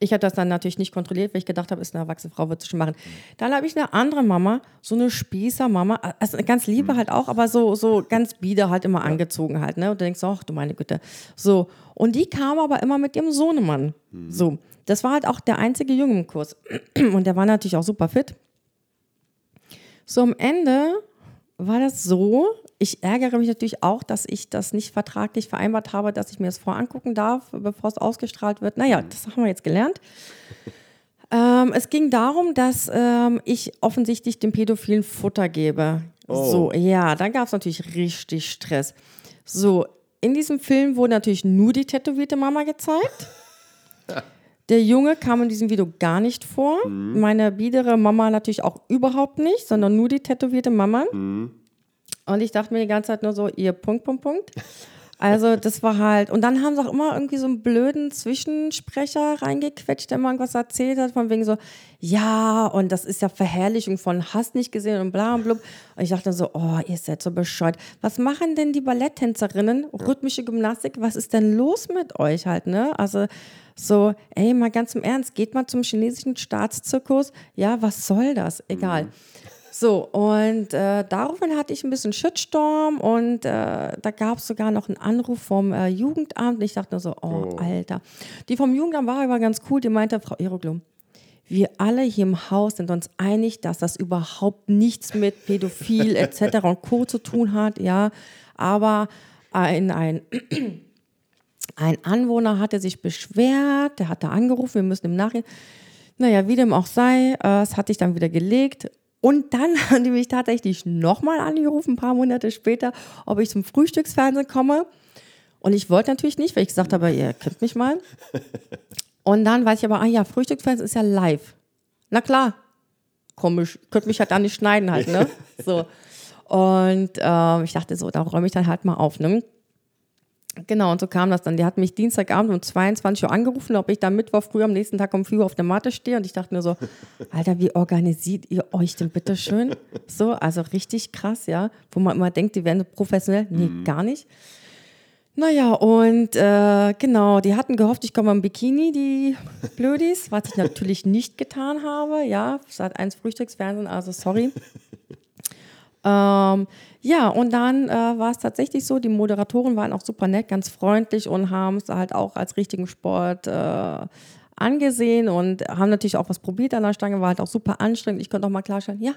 Speaker 2: Ich habe das dann natürlich nicht kontrolliert, weil ich gedacht habe, ist eine erwachsene Frau, wird es schon machen. Dann habe ich eine andere Mama, so eine Spießer-Mama, also ganz liebe halt auch, aber so, so ganz bieder halt immer angezogen halt, ne? Und du denkst, ach du meine Güte. So. Und die kam aber immer mit ihrem Sohnemann. Mhm. So. Das war halt auch der einzige Junge im Kurs. Und der war natürlich auch super fit. So am Ende war das so, ich ärgere mich natürlich auch, dass ich das nicht vertraglich vereinbart habe, dass ich mir das vorangucken darf, bevor es ausgestrahlt wird. Naja, das haben wir jetzt gelernt. Ähm, es ging darum, dass ähm, ich offensichtlich dem Pädophilen Futter gebe. Oh. So, ja, da gab es natürlich richtig Stress. So, in diesem Film wurde natürlich nur die tätowierte Mama gezeigt. Der Junge kam in diesem Video gar nicht vor. Mhm. Meine biedere Mama natürlich auch überhaupt nicht, sondern nur die tätowierte Mama. Mhm. Und ich dachte mir die ganze Zeit nur so, ihr Punkt, Punkt, Punkt. Also das war halt, und dann haben sie auch immer irgendwie so einen blöden Zwischensprecher reingequetscht, der mal irgendwas erzählt hat, von wegen so, ja, und das ist ja Verherrlichung von Hass nicht gesehen und bla und blub. Und ich dachte so, oh, ihr seid so bescheuert. Was machen denn die Balletttänzerinnen, rhythmische Gymnastik, was ist denn los mit euch halt, ne? Also so, ey, mal ganz im Ernst, geht mal zum chinesischen Staatszirkus, ja, was soll das? Egal. Mhm. So, und äh, daraufhin hatte ich ein bisschen Shitstorm und äh, da gab es sogar noch einen Anruf vom äh, Jugendamt. Und ich dachte nur so, oh, oh, Alter. Die vom Jugendamt war aber ganz cool. Die meinte, Frau Eroglum, wir alle hier im Haus sind uns einig, dass das überhaupt nichts mit Pädophil etc. und Co. zu tun hat, ja. Aber ein, ein, ein Anwohner hatte sich beschwert, der hatte angerufen, wir müssen im Nachhinein. Naja, wie dem auch sei, äh, es hat sich dann wieder gelegt Und dann haben die mich tatsächlich nochmal angerufen, ein paar Monate später, ob ich zum Frühstücksfernsehen komme. Und ich wollte natürlich nicht, weil ich gesagt habe, ihr kennt mich mal. Und dann weiß ich aber, ah ja, Frühstücksfernsehen ist ja live. Na klar, komisch, könnte mich halt da nicht schneiden halt, ne? So. Und äh, ich dachte so, da räume ich dann halt mal auf, ne? Genau, und so kam das dann. Die hat mich Dienstagabend um 22 Uhr angerufen, ob ich da Mittwoch früh am nächsten Tag um 4 Uhr auf der Matte stehe. Und ich dachte mir so, Alter, wie organisiert ihr euch denn bitte schön? So, also richtig krass, ja. Wo man immer denkt, die werden professionell. Nee, mhm. gar nicht. Naja, und äh, genau, die hatten gehofft, ich komme im Bikini, die Blödis, was ich natürlich nicht getan habe. Ja, seit eins Frühstücksfernsehen, also sorry. Ähm, ja, und dann äh, war es tatsächlich so, die Moderatoren waren auch super nett, ganz freundlich und haben es halt auch als richtigen Sport äh, angesehen und haben natürlich auch was probiert an der Stange, war halt auch super anstrengend. Ich konnte auch mal klarstellen, ja,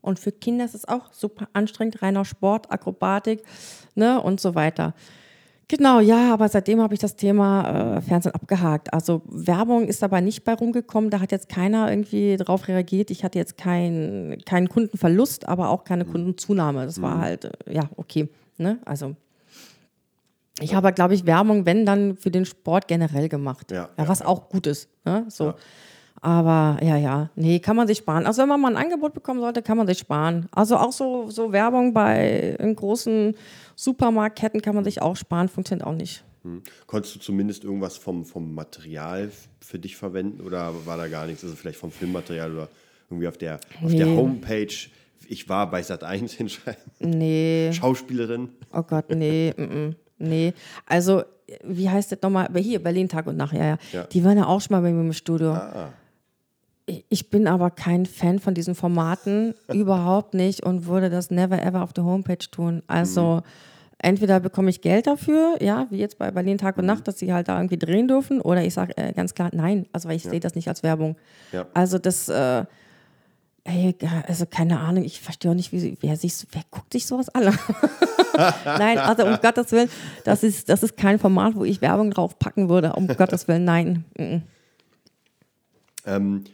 Speaker 2: und für Kinder ist es auch super anstrengend, reiner Sport, Akrobatik ne, und so weiter. Genau, ja, aber seitdem habe ich das Thema äh, Fernsehen abgehakt. Also Werbung ist dabei nicht bei rumgekommen. Da hat jetzt keiner irgendwie drauf reagiert. Ich hatte jetzt keinen kein Kundenverlust, aber auch keine mhm. Kundenzunahme. Das war mhm. halt, äh, ja, okay. Ne? Also ich habe, glaube ich, Werbung, wenn dann für den Sport generell gemacht. Ja, ja was ja. auch gut ist. Ne? So. Ja. Aber ja, ja, nee, kann man sich sparen. Also wenn man mal ein Angebot bekommen sollte, kann man sich sparen. Also auch so, so Werbung bei in großen Supermarktketten kann man sich auch sparen, funktioniert auch nicht.
Speaker 1: Hm. Konntest du zumindest irgendwas vom, vom Material für dich verwenden oder war da gar nichts? Also vielleicht vom Filmmaterial oder irgendwie auf der, auf nee. der Homepage. Ich war bei Sat 1 hinschreiben.
Speaker 2: Nee.
Speaker 1: Schauspielerin.
Speaker 2: Oh Gott, nee. m -m. Nee. Also, wie heißt das nochmal? Hier, Berlin Tag und Nacht, ja, ja. ja. Die waren ja auch schon mal bei mir im Studio. Ah. Ich bin aber kein Fan von diesen Formaten, überhaupt nicht und würde das never ever auf der Homepage tun. Also mhm. entweder bekomme ich Geld dafür, ja, wie jetzt bei Berlin Tag und mhm. Nacht, dass sie halt da irgendwie drehen dürfen, oder ich sage äh, ganz klar nein, also weil ich ja. sehe das nicht als Werbung. Ja. Also das, äh, ey, also keine Ahnung, ich verstehe auch nicht, wie, wer, sich, wer guckt sich sowas an? nein, also um Gottes Willen, das ist, das ist kein Format, wo ich Werbung drauf packen würde, um Gottes Willen, nein. Mhm.
Speaker 1: Ähm,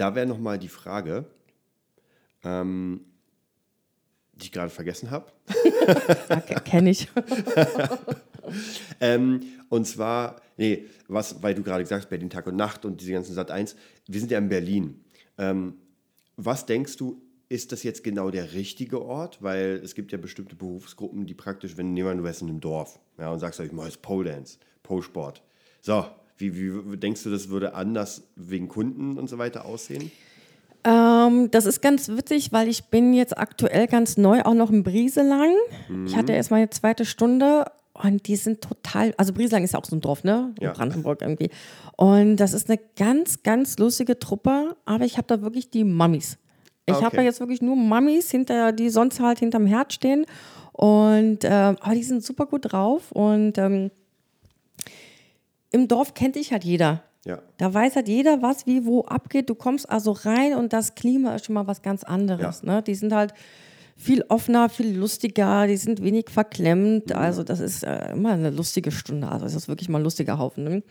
Speaker 1: da wäre nochmal die Frage, ähm, die ich gerade vergessen habe.
Speaker 2: okay, Kenne ich.
Speaker 1: ähm, und zwar, nee, was, weil du gerade gesagt hast, Berlin Tag und Nacht und diese ganzen Sat 1, wir sind ja in Berlin. Ähm, was denkst du, ist das jetzt genau der richtige Ort? Weil es gibt ja bestimmte Berufsgruppen, die praktisch, wenn jemand, du wärst in einem Dorf ja, und sagst, ich mache jetzt Pole Dance, Pole Sport. So, wie, wie denkst du, das würde anders wegen Kunden und so weiter aussehen?
Speaker 2: Ähm, das ist ganz witzig, weil ich bin jetzt aktuell ganz neu auch noch in Brieselang. Mhm. Ich hatte erst meine zweite Stunde und die sind total, also Brieselang ist ja auch so ein Dorf, ne? In ja. Brandenburg irgendwie. Und das ist eine ganz, ganz lustige Truppe, aber ich habe da wirklich die Mummies. Ich okay. habe da jetzt wirklich nur Mummies, hinter, die sonst halt hinterm Herd stehen. Und, äh, aber die sind super gut drauf und ähm, im Dorf kennt dich halt jeder. Ja. Da weiß halt jeder, was wie wo abgeht. Du kommst also rein und das Klima ist schon mal was ganz anderes. Ja. Ne? Die sind halt viel offener, viel lustiger, die sind wenig verklemmt. Ja. Also das ist äh, immer eine lustige Stunde. Also es ist wirklich mal ein lustiger Haufen. Ne?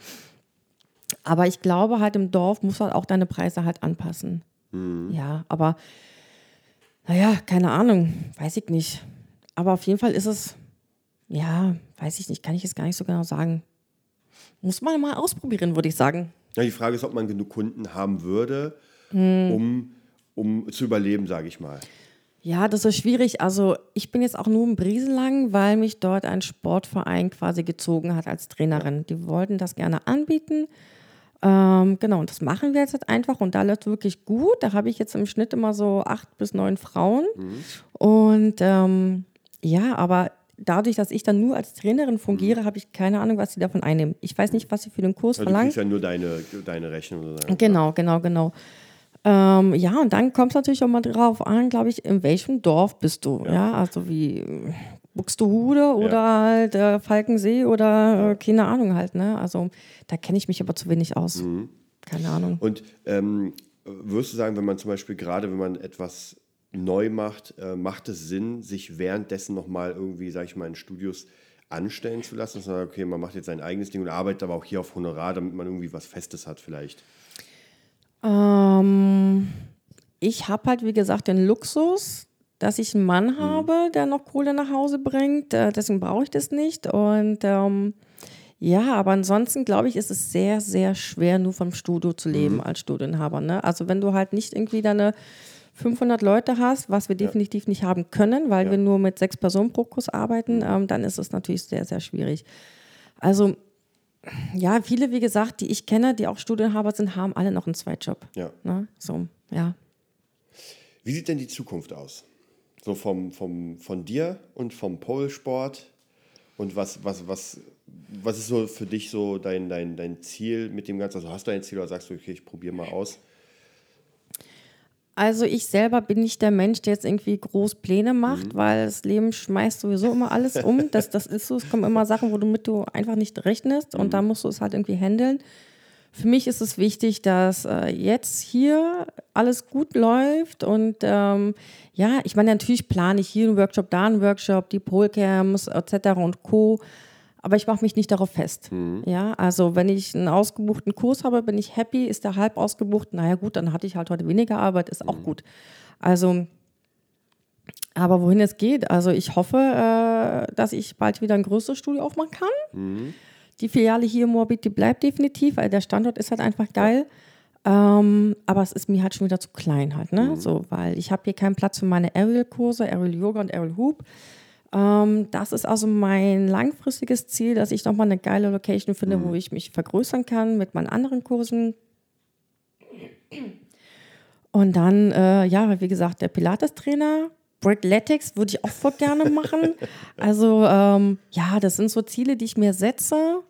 Speaker 2: Aber ich glaube halt im Dorf muss halt auch deine Preise halt anpassen. Mhm. Ja, aber naja, keine Ahnung, weiß ich nicht. Aber auf jeden Fall ist es, ja, weiß ich nicht, kann ich jetzt gar nicht so genau sagen. Muss man mal ausprobieren, würde ich sagen.
Speaker 1: Ja, die Frage ist, ob man genug Kunden haben würde, hm. um, um zu überleben, sage ich mal.
Speaker 2: Ja, das ist schwierig. Also ich bin jetzt auch nur im Briesenlang, weil mich dort ein Sportverein quasi gezogen hat als Trainerin. Die wollten das gerne anbieten. Ähm, genau, und das machen wir jetzt halt einfach und da läuft wirklich gut. Da habe ich jetzt im Schnitt immer so acht bis neun Frauen. Mhm. Und ähm, ja, aber dadurch, dass ich dann nur als Trainerin fungiere, mhm. habe ich keine Ahnung, was sie davon einnehmen. Ich weiß nicht, was sie für den Kurs also verlangen.
Speaker 1: Du ja nur deine, deine Rechnung. Sozusagen.
Speaker 2: Genau, genau, genau. Ähm, ja, und dann kommt es natürlich auch mal drauf an, glaube ich, in welchem Dorf bist du. Ja, ja also wie Buxtehude oder ja. halt äh, Falkensee oder äh, keine Ahnung halt. Ne? Also da kenne ich mich aber zu wenig aus. Mhm. Keine Ahnung.
Speaker 1: Und ähm, würdest du sagen, wenn man zum Beispiel gerade, wenn man etwas neu macht, äh, macht es Sinn, sich währenddessen nochmal irgendwie, sag ich mal, in Studios anstellen zu lassen? Sondern, okay, man macht jetzt sein eigenes Ding und arbeitet aber auch hier auf Honorar, damit man irgendwie was Festes hat vielleicht?
Speaker 2: Ähm, ich habe halt, wie gesagt, den Luxus, dass ich einen Mann mhm. habe, der noch Kohle nach Hause bringt. Äh, deswegen brauche ich das nicht. Und ähm, ja, aber ansonsten glaube ich, ist es sehr, sehr schwer, nur vom Studio zu leben mhm. als Studioinhaber. Ne? Also wenn du halt nicht irgendwie deine 500 Leute hast, was wir definitiv ja. nicht haben können, weil ja. wir nur mit sechs Personen pro Kurs arbeiten, mhm. ähm, dann ist es natürlich sehr, sehr schwierig. Also ja, viele, wie gesagt, die ich kenne, die auch Studienhaber sind, haben alle noch einen Zweitjob. Ja. Ne? So, ja.
Speaker 1: Wie sieht denn die Zukunft aus? So vom, vom, von dir und vom Polsport? Und was, was, was, was ist so für dich so dein, dein, dein Ziel mit dem Ganzen? Also hast du ein Ziel oder sagst du, okay, ich probiere mal aus?
Speaker 2: Also ich selber bin nicht der Mensch, der jetzt irgendwie groß Pläne macht, mhm. weil das Leben schmeißt sowieso immer alles um. Das, das ist so, es kommen immer Sachen, wo du mit du einfach nicht rechnest und mhm. da musst du es halt irgendwie handeln. Für mich ist es wichtig, dass äh, jetzt hier alles gut läuft und ähm, ja, ich meine, natürlich plane ich hier einen Workshop, da einen Workshop, die Polcamps etc. und Co aber ich mache mich nicht darauf fest. Mhm. Ja, also wenn ich einen ausgebuchten Kurs habe, bin ich happy. Ist der halb ausgebucht? Naja, gut, dann hatte ich halt heute weniger Arbeit, ist mhm. auch gut. Also, aber wohin es geht, also ich hoffe, äh, dass ich bald wieder ein größeres Studio aufmachen kann. Mhm. Die Filiale hier in Moabit, die bleibt definitiv, weil der Standort ist halt einfach geil. Ähm, aber es ist mir halt schon wieder zu klein halt, ne? Mhm. So, weil ich habe hier keinen Platz für meine Aerial-Kurse, Aerial Yoga und Aerial Hoop. Ähm, das ist also mein langfristiges Ziel, dass ich nochmal eine geile Location finde, mhm. wo ich mich vergrößern kann mit meinen anderen Kursen. Und dann, äh, ja, wie gesagt, der Pilates-Trainer. Breakletics würde ich auch voll gerne machen. Also, ähm, ja, das sind so Ziele, die ich mir setze,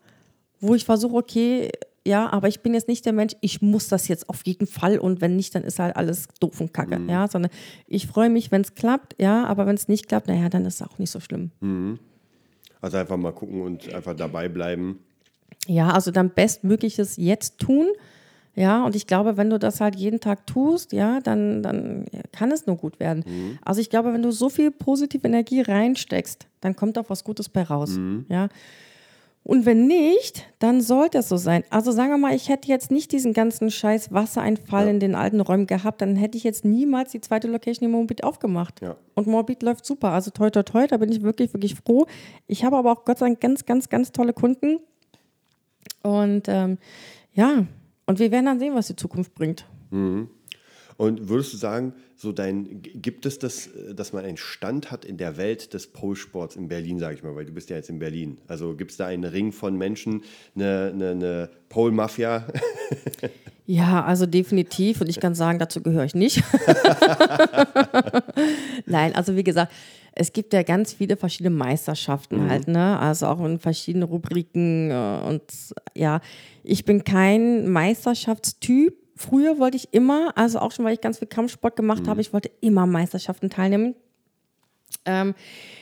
Speaker 2: wo ich versuche, okay, ja, aber ich bin jetzt nicht der Mensch, ich muss das jetzt auf jeden Fall und wenn nicht, dann ist halt alles doof und kacke, mhm. ja, sondern ich freue mich, wenn es klappt, ja, aber wenn es nicht klappt, naja, dann ist es auch nicht so schlimm. Mhm.
Speaker 1: Also einfach mal gucken und einfach dabei bleiben.
Speaker 2: Ja, also dann Bestmögliches jetzt tun, ja, und ich glaube, wenn du das halt jeden Tag tust, ja, dann, dann kann es nur gut werden. Mhm. Also ich glaube, wenn du so viel positive Energie reinsteckst, dann kommt auch was Gutes bei raus, mhm. ja. Und wenn nicht, dann sollte es so sein. Also sagen wir mal, ich hätte jetzt nicht diesen ganzen scheiß Wassereinfall ja. in den alten Räumen gehabt, dann hätte ich jetzt niemals die zweite Location in Morbid aufgemacht. Ja. Und Morbid läuft super. Also toi, toi, toi, da bin ich wirklich, wirklich froh. Ich habe aber auch Gott sei Dank ganz, ganz, ganz tolle Kunden. Und ähm, ja, und wir werden dann sehen, was die Zukunft bringt.
Speaker 1: Mhm. Und würdest du sagen, so dein, gibt es das, dass man einen Stand hat in der Welt des Pole-Sports in Berlin, sage ich mal, weil du bist ja jetzt in Berlin. Also gibt es da einen Ring von Menschen, eine, eine, eine Pole-Mafia?
Speaker 2: Ja, also definitiv. Und ich kann sagen, dazu gehöre ich nicht. Nein, also wie gesagt, es gibt ja ganz viele verschiedene Meisterschaften mhm. halt, ne? Also auch in verschiedenen Rubriken äh, und ja, ich bin kein Meisterschaftstyp früher wollte ich immer, also auch schon, weil ich ganz viel Kampfsport gemacht mhm. habe, ich wollte immer Meisterschaften teilnehmen. Ähm,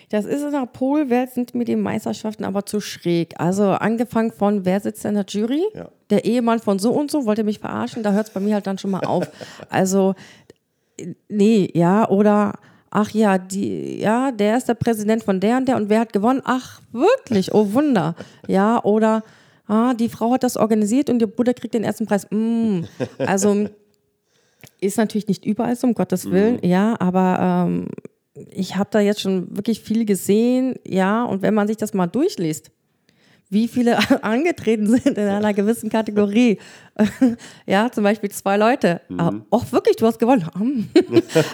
Speaker 2: das ist in der Polwelt, sind mir die Meisterschaften aber zu schräg. Also angefangen von, wer sitzt in der Jury? Ja. Der Ehemann von so und so wollte mich verarschen, da hört es bei mir halt dann schon mal auf. Also, nee, ja, oder ach ja, die, ja, der ist der Präsident von der und der und wer hat gewonnen? Ach, wirklich, oh Wunder. Ja, oder ah, die Frau hat das organisiert und der Bruder kriegt den ersten Preis. Mm. Also ist natürlich nicht überall so, um Gottes Willen, mhm. ja, aber ähm, ich habe da jetzt schon wirklich viel gesehen, ja, und wenn man sich das mal durchliest, wie viele angetreten sind in einer gewissen Kategorie. ja, zum Beispiel zwei Leute. Mhm. Auch wirklich, du hast gewonnen.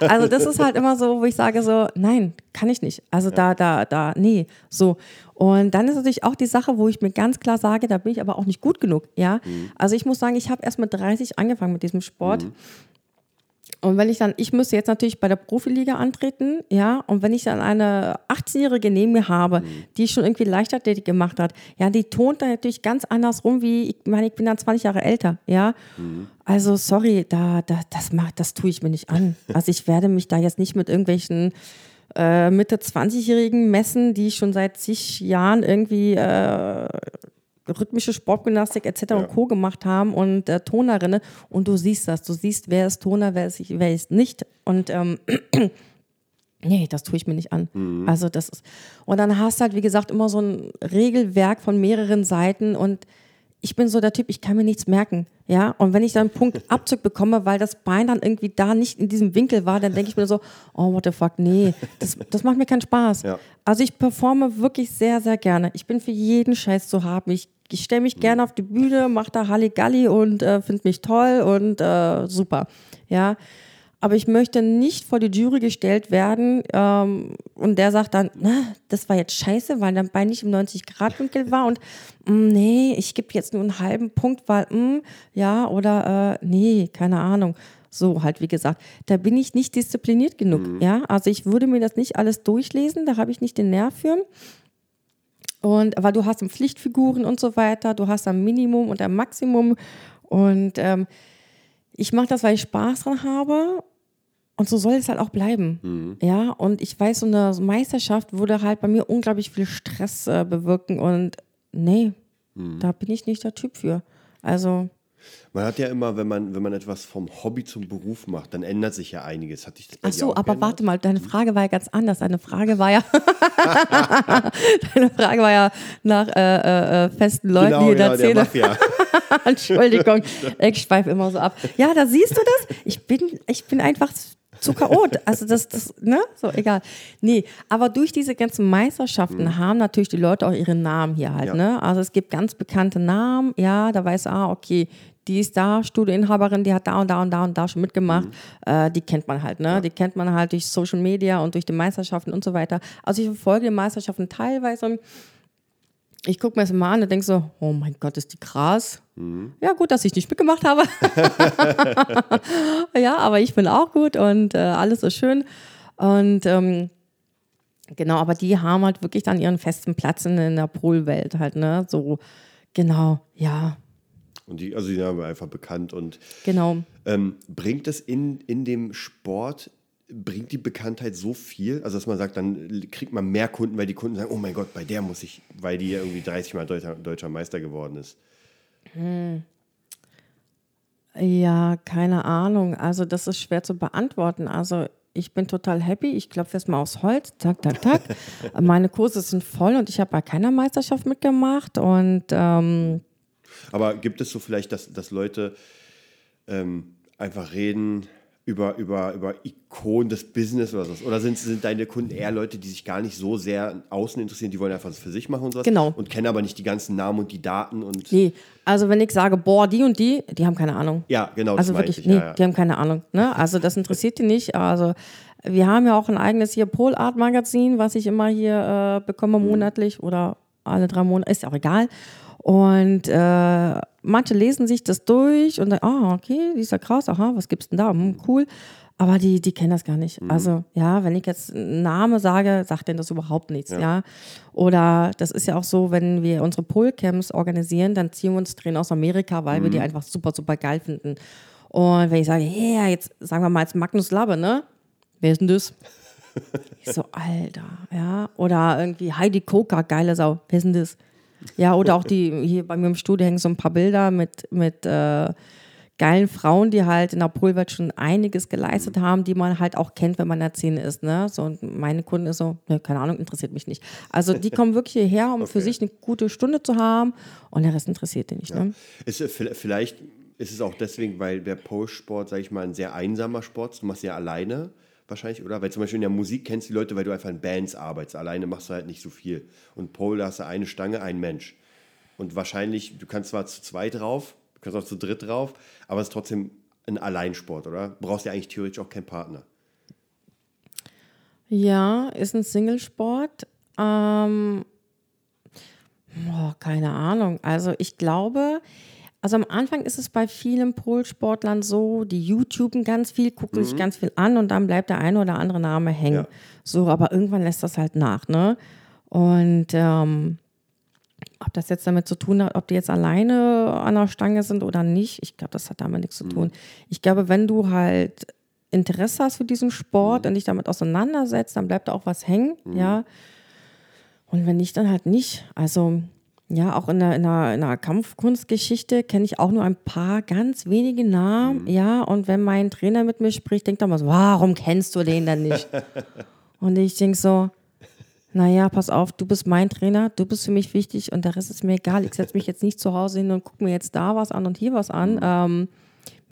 Speaker 2: also das ist halt immer so, wo ich sage so, nein, kann ich nicht. Also ja. da, da, da, nee, so. Und dann ist natürlich auch die Sache, wo ich mir ganz klar sage, da bin ich aber auch nicht gut genug. Ja, mhm. also ich muss sagen, ich habe erst mit 30 angefangen mit diesem Sport. Mhm. Und wenn ich dann, ich müsste jetzt natürlich bei der Profiliga antreten, ja, und wenn ich dann eine 18-Jährige neben mir habe, mhm. die schon irgendwie Leichtathletik gemacht hat, ja, die tont dann natürlich ganz anders rum, wie, ich meine, ich bin dann 20 Jahre älter, ja. Mhm. Also, sorry, da, da, das, macht, das tue ich mir nicht an. Also, ich werde mich da jetzt nicht mit irgendwelchen äh, Mitte 20-Jährigen messen, die schon seit zig Jahren irgendwie äh, rhythmische Sportgymnastik etc. Ja. und Co. gemacht haben und äh, Tonerinnen und du siehst das, du siehst, wer ist Toner, wer ist, wer ist nicht und ähm, nee, das tue ich mir nicht an. Mhm. Also das ist und dann hast du halt, wie gesagt, immer so ein Regelwerk von mehreren Seiten und ich bin so der Typ, ich kann mir nichts merken. Ja, und wenn ich dann einen Punkt Abzug bekomme, weil das Bein dann irgendwie da nicht in diesem Winkel war, dann denke ich mir so, oh, what the fuck, nee, das, das macht mir keinen Spaß.
Speaker 1: Ja.
Speaker 2: Also ich performe wirklich sehr, sehr gerne. Ich bin für jeden Scheiß zu haben. Ich, ich stelle mich gerne auf die Bühne, mache da Halligalli und äh, finde mich toll und äh, super. Ja, aber ich möchte nicht vor die Jury gestellt werden ähm, und der sagt dann, na, das war jetzt scheiße, weil dein Bein nicht im 90-Grad-Winkel war und mm, nee, ich gebe jetzt nur einen halben Punkt, weil, mm, ja, oder äh, nee, keine Ahnung. So halt, wie gesagt, da bin ich nicht diszipliniert genug. Ja, also ich würde mir das nicht alles durchlesen, da habe ich nicht den Nerv für. Und weil du hast im Pflichtfiguren und so weiter, du hast ein Minimum und ein Maximum. Und ähm, ich mache das, weil ich Spaß dran habe. Und so soll es halt auch bleiben. Ja, und ich weiß, so eine Meisterschaft würde halt bei mir unglaublich viel Stress äh, bewirken. Und nee, da bin ich nicht der Typ für. Also,
Speaker 1: Man hat ja immer, wenn man, wenn man etwas vom Hobby zum Beruf macht, dann ändert sich ja einiges. Hat dich das
Speaker 2: ach so, aber
Speaker 1: geändert?
Speaker 2: warte mal, deine Frage war ja ganz anders. Deine Frage war ja, deine Frage war ja nach äh, äh, äh, festen Leuten,
Speaker 1: Genau,
Speaker 2: die in der
Speaker 1: ja,
Speaker 2: Szene.
Speaker 1: Mafia.
Speaker 2: Entschuldigung, ich schweife immer so ab. Ja, da siehst du das. Ich bin, ich bin einfach zu chaot. Also das, das, ne? So, egal. Nee, aber durch diese ganzen Meisterschaften haben natürlich die Leute auch ihre Namen hier halt,
Speaker 1: Ja.
Speaker 2: ne? Also es gibt ganz bekannte Namen, ja, da weißt du, ah, okay, die ist da, Studioinhaberin, die hat da und da und da und da schon mitgemacht. Äh, die kennt man halt, ne? Die kennt man halt durch Social Media und durch die Meisterschaften und so weiter. Also ich verfolge die Meisterschaften teilweise. Ich gucke mir das mal an und denke so, oh mein Gott, ist die krass. Ja, gut, dass ich nicht mitgemacht habe. ja, aber ich bin auch gut und äh, alles ist schön. Und ähm, genau, aber die haben halt wirklich dann ihren festen Platz in, in der Polwelt halt, ne? So, genau, ja,
Speaker 1: Und die, also die sind aber einfach bekannt. Und
Speaker 2: genau.
Speaker 1: ähm, bringt es in, in dem Sport, bringt die Bekanntheit so viel? Also dass man sagt, dann kriegt man mehr Kunden, weil die Kunden sagen, oh mein Gott, bei der muss ich, weil die ja irgendwie 30 Mal deutscher, deutscher Meister geworden ist.
Speaker 2: Ja, keine Ahnung. Also das ist schwer zu beantworten. Also ich bin total happy. Ich klopfe jetzt mal aufs Holz. Tak, tak, tak. Meine Kurse sind voll und ich habe bei keiner Meisterschaft mitgemacht. Und ähm,
Speaker 1: Aber gibt es so vielleicht, dass, dass Leute ähm, einfach reden über, über, über Ikonen des Business oder so? Oder sind, sind deine Kunden eher Leute, die sich gar nicht so sehr außen interessieren, die wollen einfach das für sich machen und sowas?
Speaker 2: Genau.
Speaker 1: Und kennen aber nicht die ganzen Namen und die Daten und.
Speaker 2: nee, also wenn ich sage, boah, die und die, die haben keine Ahnung.
Speaker 1: Ja, genau.
Speaker 2: Also wirklich,
Speaker 1: ich,
Speaker 2: nee,
Speaker 1: ja, ja.
Speaker 2: die haben keine Ahnung. Ne? Also das interessiert die nicht. Also wir haben ja auch ein eigenes hier Pol Art Magazin, was ich immer hier äh, bekomme
Speaker 1: Mhm.
Speaker 2: monatlich oder alle drei Monate, ist auch egal. Und äh, manche lesen sich das durch und dann, ah, okay, die ist ja krass, aha, was gibt's denn da? Hm, cool. Aber die, die kennen das gar nicht.
Speaker 1: Mhm.
Speaker 2: Also, ja, wenn ich jetzt einen Namen sage, sagt denen das überhaupt nichts, ja. Oder das ist ja auch so, wenn wir unsere Polcamps organisieren, dann ziehen wir uns Tränen aus Amerika, weil wir die einfach super, super geil finden. Und wenn ich sage, ja, jetzt sagen wir mal jetzt Magnus Labbe, ne? Wer ist denn das? Ich so, Alter, ja. Oder irgendwie Heidi Koka, geile Sau. Wer ist denn das? Ja, oder auch die, hier bei mir im Studio hängen so ein paar Bilder mit, mit äh, geilen Frauen, die halt in der Polwelt schon einiges geleistet haben, die man halt auch kennt, wenn man in der Szene ist. Ne? So, und meine Kunden ist so, ne, keine Ahnung, interessiert mich nicht. Also die kommen wirklich hierher, um für
Speaker 1: Okay.
Speaker 2: sich eine gute Stunde zu haben und der Rest interessiert die nicht. Ne?
Speaker 1: Ist, äh, vi- vielleicht ist es auch deswegen, weil der Pole-Sport, sage ich mal, ein sehr einsamer Sport ist. Du machst ja alleine wahrscheinlich, oder? Weil zum Beispiel in der Musik kennst du die Leute, weil du einfach in Bands arbeitest. Alleine machst du halt nicht so viel. Und Pole, da hast du eine Stange, ein Mensch. Und wahrscheinlich, du kannst zwar zu zweit drauf, du kannst auch zu dritt drauf, aber es ist trotzdem ein Alleinsport, oder? Brauchst ja eigentlich theoretisch auch keinen Partner.
Speaker 2: Ja, ist ein Singlesport. Ähm, boah, keine Ahnung. Also ich glaube, also am Anfang ist es bei vielen Polsportlern so, die YouTuben ganz viel, gucken sich ganz viel an und dann bleibt der eine oder andere Name hängen.
Speaker 1: Ja.
Speaker 2: So, aber irgendwann lässt das halt nach, ne? Und ähm, ob das jetzt damit zu tun hat, ob die jetzt alleine an der Stange sind oder nicht, ich glaube, das hat damit nichts zu tun. Ich glaube, wenn du halt Interesse hast für diesen Sport und dich damit auseinandersetzt, dann bleibt da auch was hängen, ja. Und wenn nicht, dann halt nicht. Also, ja, auch in der, in der, in der Kampfkunstgeschichte kenne ich auch nur ein paar ganz wenige Namen, ja. Und wenn mein Trainer mit mir spricht, denkt er mal so, warum kennst du den denn nicht? und ich denke so, naja, pass auf, du bist mein Trainer, du bist für mich wichtig und der Rest ist mir egal. Ich setze mich jetzt nicht zu Hause hin und gucke mir jetzt da was an und hier was an. Mhm. Ähm,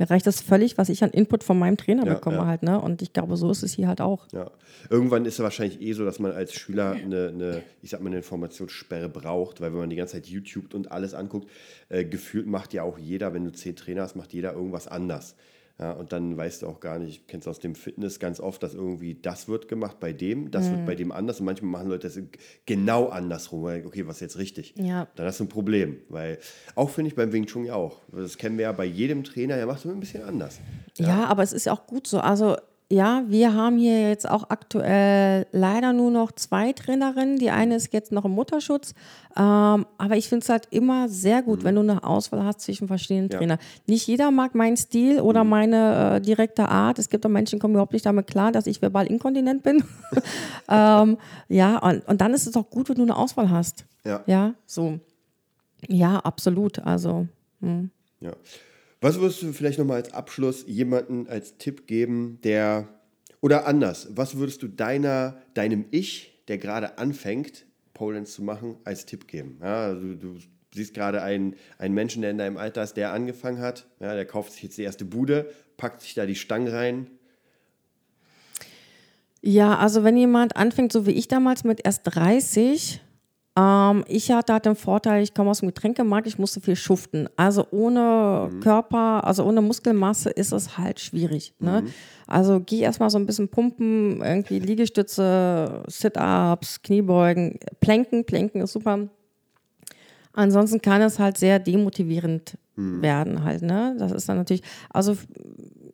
Speaker 2: mir reicht das völlig, was ich an Input von meinem Trainer ja, bekomme ja. halt, ne? Und ich glaube, so ist es hier halt auch.
Speaker 1: Ja. Irgendwann ist es wahrscheinlich eh so, dass man als Schüler eine, eine, ich sag mal, eine Informationssperre braucht, weil wenn man die ganze Zeit YouTube und alles anguckt, äh, gefühlt macht ja auch jeder, wenn du zehn Trainer hast, macht jeder irgendwas anders. Ja, und dann weißt du auch gar nicht, kennst du aus dem Fitness ganz oft, dass irgendwie das wird gemacht bei dem, das mhm. wird bei dem anders und manchmal machen Leute das genau andersrum, weil, okay, was ist jetzt richtig?
Speaker 2: Ja.
Speaker 1: Dann hast du ein Problem, weil auch finde ich beim Wing Chun ja auch, das kennen wir ja bei jedem Trainer, der macht es immer ein bisschen anders.
Speaker 2: Ja. ja, aber es ist ja auch gut so, also ja, wir haben hier jetzt auch aktuell leider nur noch zwei Trainerinnen. Die eine ist jetzt noch im Mutterschutz. Ähm, aber ich finde es halt immer sehr gut, mhm. wenn du eine Auswahl hast zwischen verschiedenen ja. Trainern. Nicht jeder mag meinen Stil oder mhm. meine äh, direkte Art. Es gibt auch Menschen, die kommen überhaupt nicht damit klar, dass ich verbal inkontinent bin. ähm, ja, und, und dann ist es auch gut, wenn du eine Auswahl hast.
Speaker 1: Ja.
Speaker 2: Ja, so. Ja, absolut. Also. Mh. Hm.
Speaker 1: Ja. Was würdest du vielleicht nochmal als Abschluss jemanden als Tipp geben, der, oder anders, was würdest du deiner, deinem Ich, der gerade anfängt, Polands zu machen, als Tipp geben? Ja, du, du siehst gerade einen, einen Menschen, der in deinem Alter ist, der angefangen hat, ja, der kauft sich jetzt die erste Bude, packt sich da die Stangen rein.
Speaker 2: Ja, also wenn jemand anfängt, so wie ich damals mit erst 30, ähm, ich hatte halt den Vorteil, ich komme aus dem Getränkemarkt, ich musste viel schuften. Also ohne mhm. Körper, also ohne Muskelmasse ist es halt schwierig. Ne? Mhm. Also geh erstmal so ein bisschen pumpen, irgendwie Liegestütze, Sit-Ups, Kniebeugen, Planken, Planken ist super. Ansonsten kann es halt sehr demotivierend mhm. werden halt, ne? Das ist dann natürlich, also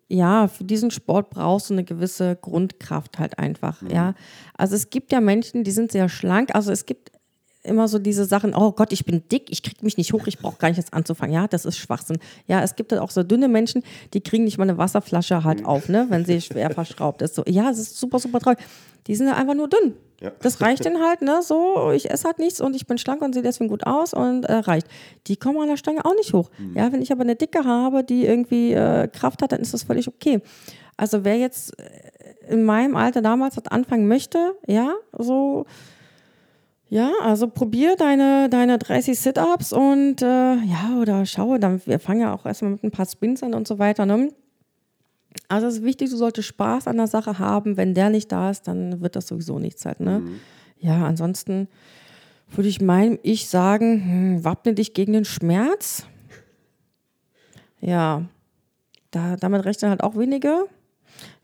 Speaker 2: ja, für diesen Sport brauchst du eine gewisse Grundkraft halt einfach, mhm. ja. Also es gibt ja Menschen, die sind sehr schlank, also es gibt immer so diese Sachen, oh Gott, ich bin dick, ich kriege mich nicht hoch, ich brauche gar nicht jetzt anzufangen. Ja, das ist Schwachsinn. Ja, es gibt halt auch so dünne Menschen, die kriegen nicht mal eine Wasserflasche halt auf, ne, wenn sie schwer verschraubt ist. So, ja, es ist super, super traurig. Die sind einfach nur dünn. Ja. Das reicht denen halt, ne? So, ich esse halt nichts und ich bin schlank und sehe deswegen gut aus und äh, reicht. Die kommen an der Stange auch nicht hoch. Mhm. Ja, wenn ich aber eine Dicke habe, die irgendwie äh, Kraft hat, dann ist das völlig okay. Also wer jetzt äh, in meinem Alter damals hat anfangen möchte, ja, so ja, also probier deine, deine 30 Sit-Ups und äh, ja, oder schaue, dann, wir fangen ja auch erstmal mit ein paar Spins an und so weiter. Ne? Also es ist wichtig, du solltest Spaß an der Sache haben. Wenn der nicht da ist, dann wird das sowieso nichts halt. Ne? Mhm. Ja, ansonsten würde ich meinem Ich sagen, hm, wappne dich gegen den Schmerz. Ja, da, damit rechnen halt auch wenige.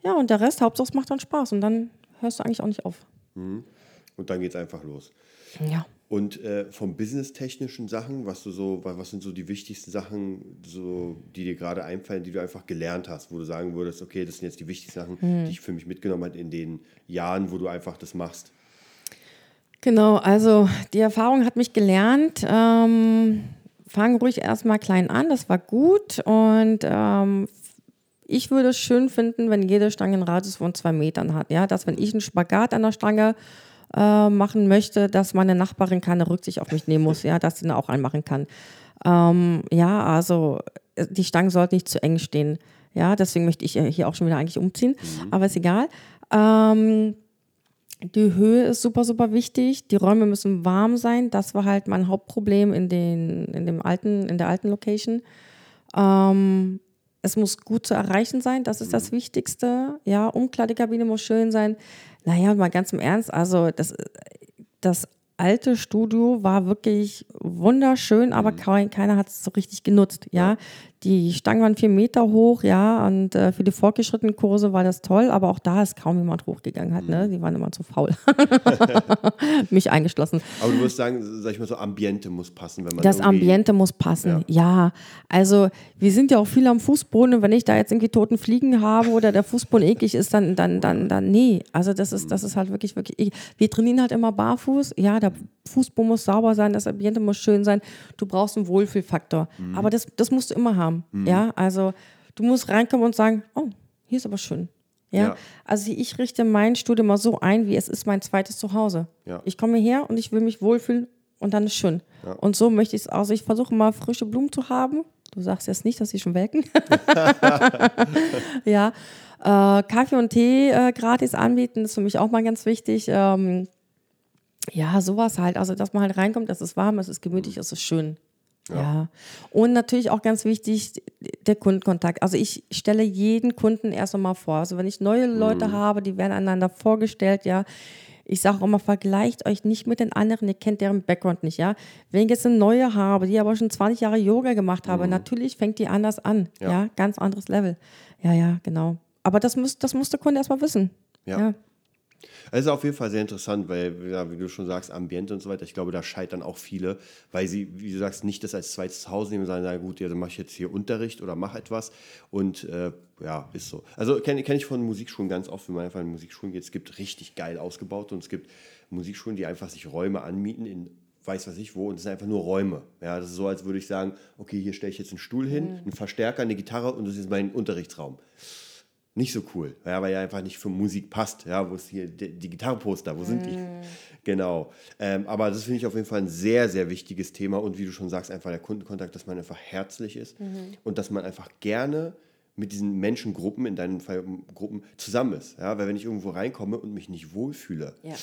Speaker 2: Ja, und der Rest, Hauptsache es macht dann Spaß und dann hörst du eigentlich auch nicht auf.
Speaker 1: Mhm. Und dann geht es einfach los.
Speaker 2: Ja.
Speaker 1: Und äh, vom businesstechnischen Sachen, was du so, was sind so die wichtigsten Sachen, so, die dir gerade einfallen, die du einfach gelernt hast, wo du sagen würdest, okay, das sind jetzt die wichtigsten Sachen, mhm. die ich für mich mitgenommen habe in den Jahren, wo du einfach das machst?
Speaker 2: Genau, also die Erfahrung hat mich gelernt. Ähm, fang ruhig erstmal klein an, das war gut. Und ähm, ich würde es schön finden, wenn jede Stange einen Radius von zwei Metern hat. Ja, dass wenn ich einen Spagat an der Stange äh, machen möchte, dass meine Nachbarin keine Rücksicht auf mich nehmen muss, ja, dass sie ihn auch einmachen kann. Ähm, ja, also äh, die Stangen sollten nicht zu eng stehen. Ja, deswegen möchte ich hier auch schon wieder eigentlich umziehen, mhm. aber ist egal. Ähm, die Höhe ist super, super wichtig. Die Räume müssen warm sein. Das war halt mein Hauptproblem in, den, in, dem alten, in der alten Location. Ähm, es muss gut zu erreichen sein, das ist das mhm. Wichtigste. Ja, Umkleidekabine muss schön sein. Naja, mal ganz im Ernst, also das, das alte Studio war wirklich wunderschön, aber mhm. keiner hat es so richtig genutzt. Ja, die Stangen waren vier Meter hoch, ja, und äh, für die fortgeschrittenen Kurse war das toll, aber auch da ist kaum jemand hochgegangen hat, ne? Mhm. Die waren immer zu faul. Mich eingeschlossen.
Speaker 1: Aber du würdest sagen, sag ich mal so, Ambiente muss passen, wenn man.
Speaker 2: Das Ambiente muss passen, ja. ja. Also wir sind ja auch viel am Fußboden und wenn ich da jetzt irgendwie toten Fliegen habe oder der Fußboden eklig ist, dann, dann, dann, dann, nee. Also das ist, das ist halt wirklich, wirklich. Eklig. Wir trainieren halt immer barfuß, ja, der Fußboden muss sauber sein, das Ambiente muss schön sein. Du brauchst einen Wohlfühlfaktor. Mhm. Aber das, das musst du immer haben haben. Mhm. Ja, also du musst reinkommen und sagen, oh, hier ist aber schön. Ja? ja? also ich richte mein Studio mal so ein, wie es ist mein zweites Zuhause. Ja. Ich komme her und ich will mich wohlfühlen und dann ist schön. Ja. Und so möchte ich es, also ich versuche mal frische Blumen zu haben. Du sagst jetzt nicht, dass sie schon welken. ja, äh, Kaffee und Tee äh, gratis anbieten ist für mich auch mal ganz wichtig. Ähm, Ja, sowas halt. Also, dass man halt reinkommt, es ist warm, es ist gemütlich, es ist schön. Ja. ja. Und natürlich auch ganz wichtig, der Kundenkontakt. Also ich stelle jeden Kunden erst einmal vor. Also wenn ich neue Leute mhm. habe, die werden einander vorgestellt, ja. Ich sage auch immer, vergleicht euch nicht mit den anderen, ihr kennt deren Background nicht, ja. Wenn ich jetzt eine neue habe, die aber schon 20 Jahre Yoga gemacht habe, mhm. natürlich fängt die anders an, ja. ja. Ganz anderes Level. Ja, ja, genau. Aber das muss, das muss der Kunde erstmal wissen.
Speaker 1: ja. ja. Es ist auf jeden Fall sehr interessant, weil, ja, wie du schon sagst, Ambiente und so weiter, ich glaube, da scheitern auch viele, weil sie, wie du sagst, nicht das als zweites Zuhause nehmen, sondern sagen, gut, ja, dann mache ich jetzt hier Unterricht oder mache etwas und äh, ja, ist so. Also kenne kenn ich von Musikschulen ganz oft, wenn man einfach in Musikschulen geht, es gibt richtig geil ausgebaute und es gibt Musikschulen, die einfach sich Räume anmieten in weiß was ich wo und es sind einfach nur Räume. Ja, das ist so, als würde ich sagen, okay, hier stelle ich jetzt einen Stuhl hin, mhm. einen Verstärker, eine Gitarre und das ist mein Unterrichtsraum nicht so cool, ja, weil ja einfach nicht für Musik passt. Ja, wo ist hier die, die Gitarrenposter, wo sind die? Mm. Genau. Ähm, aber das finde ich auf jeden Fall ein sehr, sehr wichtiges Thema und wie du schon sagst, einfach der Kundenkontakt, dass man einfach herzlich ist mhm. und dass man einfach gerne mit diesen Menschengruppen, in deinem Fall Gruppen, zusammen ist. Ja, weil wenn ich irgendwo reinkomme und mich nicht wohlfühle, ja.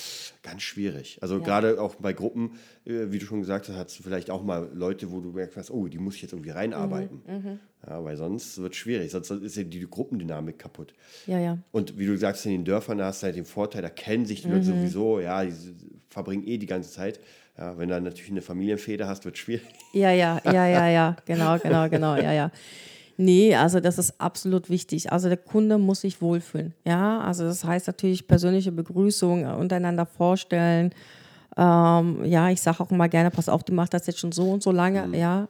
Speaker 1: ganz schwierig. Also ja. gerade auch bei Gruppen, äh, wie du schon gesagt hast, hast du vielleicht auch mal Leute, wo du merkst, oh, die muss ich jetzt irgendwie reinarbeiten. Mhm. Mhm. Ja, weil sonst wird es schwierig, sonst ist ja die Gruppendynamik kaputt.
Speaker 2: Ja, ja.
Speaker 1: Und wie du sagst, in den Dörfern da hast du halt den Vorteil, da kennen sich die mhm. Leute sowieso, ja, die verbringen eh die ganze Zeit. Ja, wenn du dann natürlich eine Familienfeder hast, wird es schwierig.
Speaker 2: Ja, ja, ja, ja, ja, genau, genau, genau, ja, ja. Nee, also das ist absolut wichtig. Also der Kunde muss sich wohlfühlen. Ja, also das heißt natürlich persönliche Begrüßung, äh, untereinander vorstellen. Ähm, ja, ich sage auch immer gerne, pass auf, die macht das jetzt schon so und so lange. Mhm. Ja.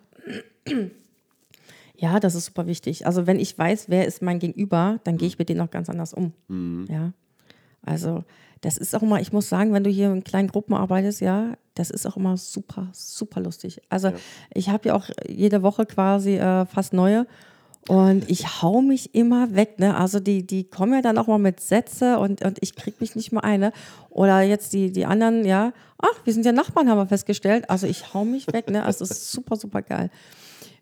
Speaker 2: Ja, das ist super wichtig. Also wenn ich weiß, wer ist mein Gegenüber, dann gehe ich mit denen auch ganz anders um. Mhm. Ja. Also das ist auch immer, ich muss sagen, wenn du hier in kleinen Gruppen arbeitest, ja, das ist auch immer super, super lustig. Also ja. ich habe ja auch jede Woche quasi äh, fast neue und ich hau mich immer weg, ne? Also die, die kommen ja dann auch mal mit Sätze und, und ich krieg mich nicht mal eine. Oder jetzt die, die anderen, ja, ach, wir sind ja Nachbarn, haben wir festgestellt. Also ich hau mich weg, ne? Also es ist super, super geil.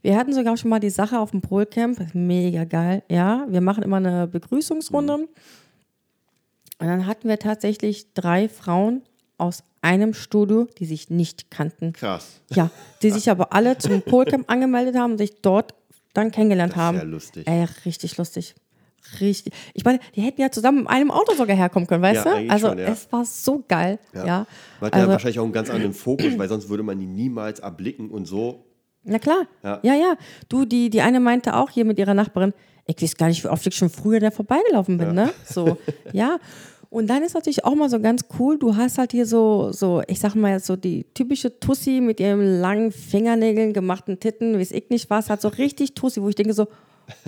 Speaker 2: Wir hatten sogar schon mal die Sache auf dem Polcamp, mega geil, ja. Wir machen immer eine Begrüßungsrunde. Und dann hatten wir tatsächlich drei Frauen aus einem Studio, die sich nicht kannten.
Speaker 1: Krass.
Speaker 2: Ja, die sich aber alle zum Polcamp angemeldet haben und sich dort dann kennengelernt das ist haben.
Speaker 1: Ja, lustig.
Speaker 2: Ey, richtig lustig. Richtig. Ich meine, die hätten ja zusammen in einem Auto sogar herkommen können, weißt ja, du? Also schon, ja. es war so geil. Ja. ja.
Speaker 1: Man hat also, ja wahrscheinlich auch einen ganz anderen Fokus, weil sonst würde man die niemals erblicken und so.
Speaker 2: Na klar. Ja, ja. ja. Du, die, die eine meinte auch hier mit ihrer Nachbarin, ich weiß gar nicht, wie oft ich schon früher da vorbeigelaufen bin, ne? So, ja. Und dann ist natürlich auch mal so ganz cool, du hast halt hier so, so ich sag mal so die typische Tussi mit ihren langen Fingernägeln, gemachten Titten, weiß ich nicht was, hat so richtig Tussi, wo ich denke so,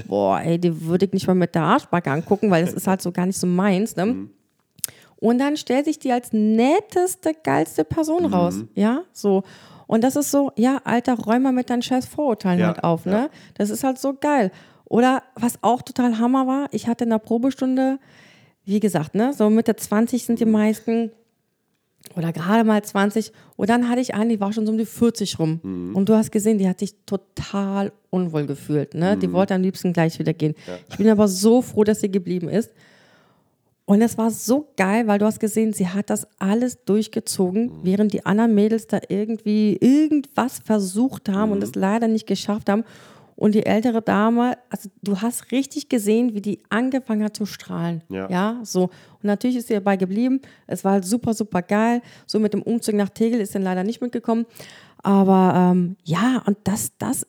Speaker 2: boah, ey, die würde ich nicht mal mit der Arschbacke angucken, weil das ist halt so gar nicht so meins, ne? Mhm. Und dann stellt sich die als netteste, geilste Person mhm. raus, ja, so. Und das ist so, ja, alter, räum mal mit deinen scheiß Vorurteilen ja, halt auf, ne? Ja. Das ist halt so geil. Oder was auch total Hammer war, ich hatte in der Probestunde wie gesagt, ne, so Mitte 20 sind die meisten oder gerade mal 20. Und dann hatte ich eine, die war schon so um die 40 rum. Mhm. Und du hast gesehen, die hat sich total unwohl gefühlt. Ne? Mhm. Die wollte am liebsten gleich wieder gehen. Ja. Ich bin aber so froh, dass sie geblieben ist. Und es war so geil, weil du hast gesehen, sie hat das alles durchgezogen, mhm. während die anderen Mädels da irgendwie irgendwas versucht haben und mhm. es leider nicht geschafft haben. Und die ältere Dame, also du hast richtig gesehen, wie die angefangen hat zu strahlen. Ja. ja, so. Und natürlich ist sie dabei geblieben. Es war halt super, super geil. So mit dem Umzug nach Tegel ist dann leider nicht mitgekommen. Aber ähm, ja, und das, das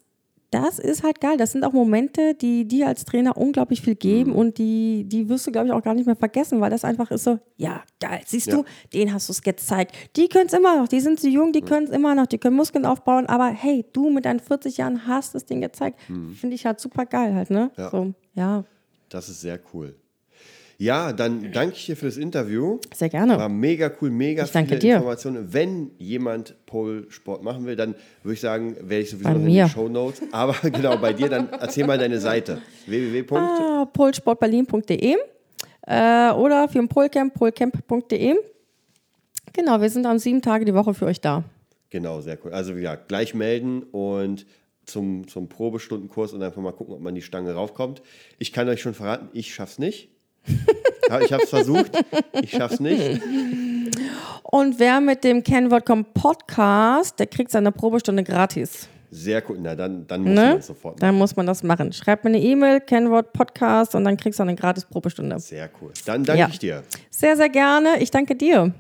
Speaker 2: das ist halt geil. Das sind auch Momente, die dir als Trainer unglaublich viel geben mhm. und die, die wirst du, glaube ich, auch gar nicht mehr vergessen, weil das einfach ist so, ja, geil, siehst ja. du, den hast du es gezeigt. Die können es immer noch, die sind zu jung, die können es immer noch, die können Muskeln aufbauen, aber hey, du mit deinen 40 Jahren hast das Ding gezeigt. Mhm. Finde ich halt super geil halt, ne? Ja. So, ja.
Speaker 1: Das ist sehr cool. Ja, dann danke ich dir für das Interview.
Speaker 2: Sehr gerne.
Speaker 1: War mega cool, mega
Speaker 2: ich viele dir.
Speaker 1: Informationen. Wenn jemand Pole-Sport machen will, dann würde ich sagen, werde ich sowieso bei in den Show Notes. Aber genau, bei dir, dann erzähl mal deine Seite.
Speaker 2: www.polsportberlin.de äh, oder für ein Polcamp, polcamp.de. Genau, wir sind am sieben Tage die Woche für euch da.
Speaker 1: Genau, sehr cool. Also ja, gleich melden und zum, zum Probestundenkurs und einfach mal gucken, ob man die Stange raufkommt. Ich kann euch schon verraten, ich schaff's nicht. Ich habe es versucht, ich schaffe es nicht.
Speaker 2: Und wer mit dem Kennwort kommt Podcast, der kriegt seine Probestunde gratis.
Speaker 1: Sehr cool. Na, dann, dann muss
Speaker 2: Ne?
Speaker 1: man es sofort machen.
Speaker 2: Dann muss man das machen. Schreib mir eine E-Mail, Kennwort Podcast und dann kriegst du eine gratis Probestunde.
Speaker 1: Sehr cool. Dann danke
Speaker 2: Ja.
Speaker 1: ich dir.
Speaker 2: Sehr, sehr gerne. Ich danke dir.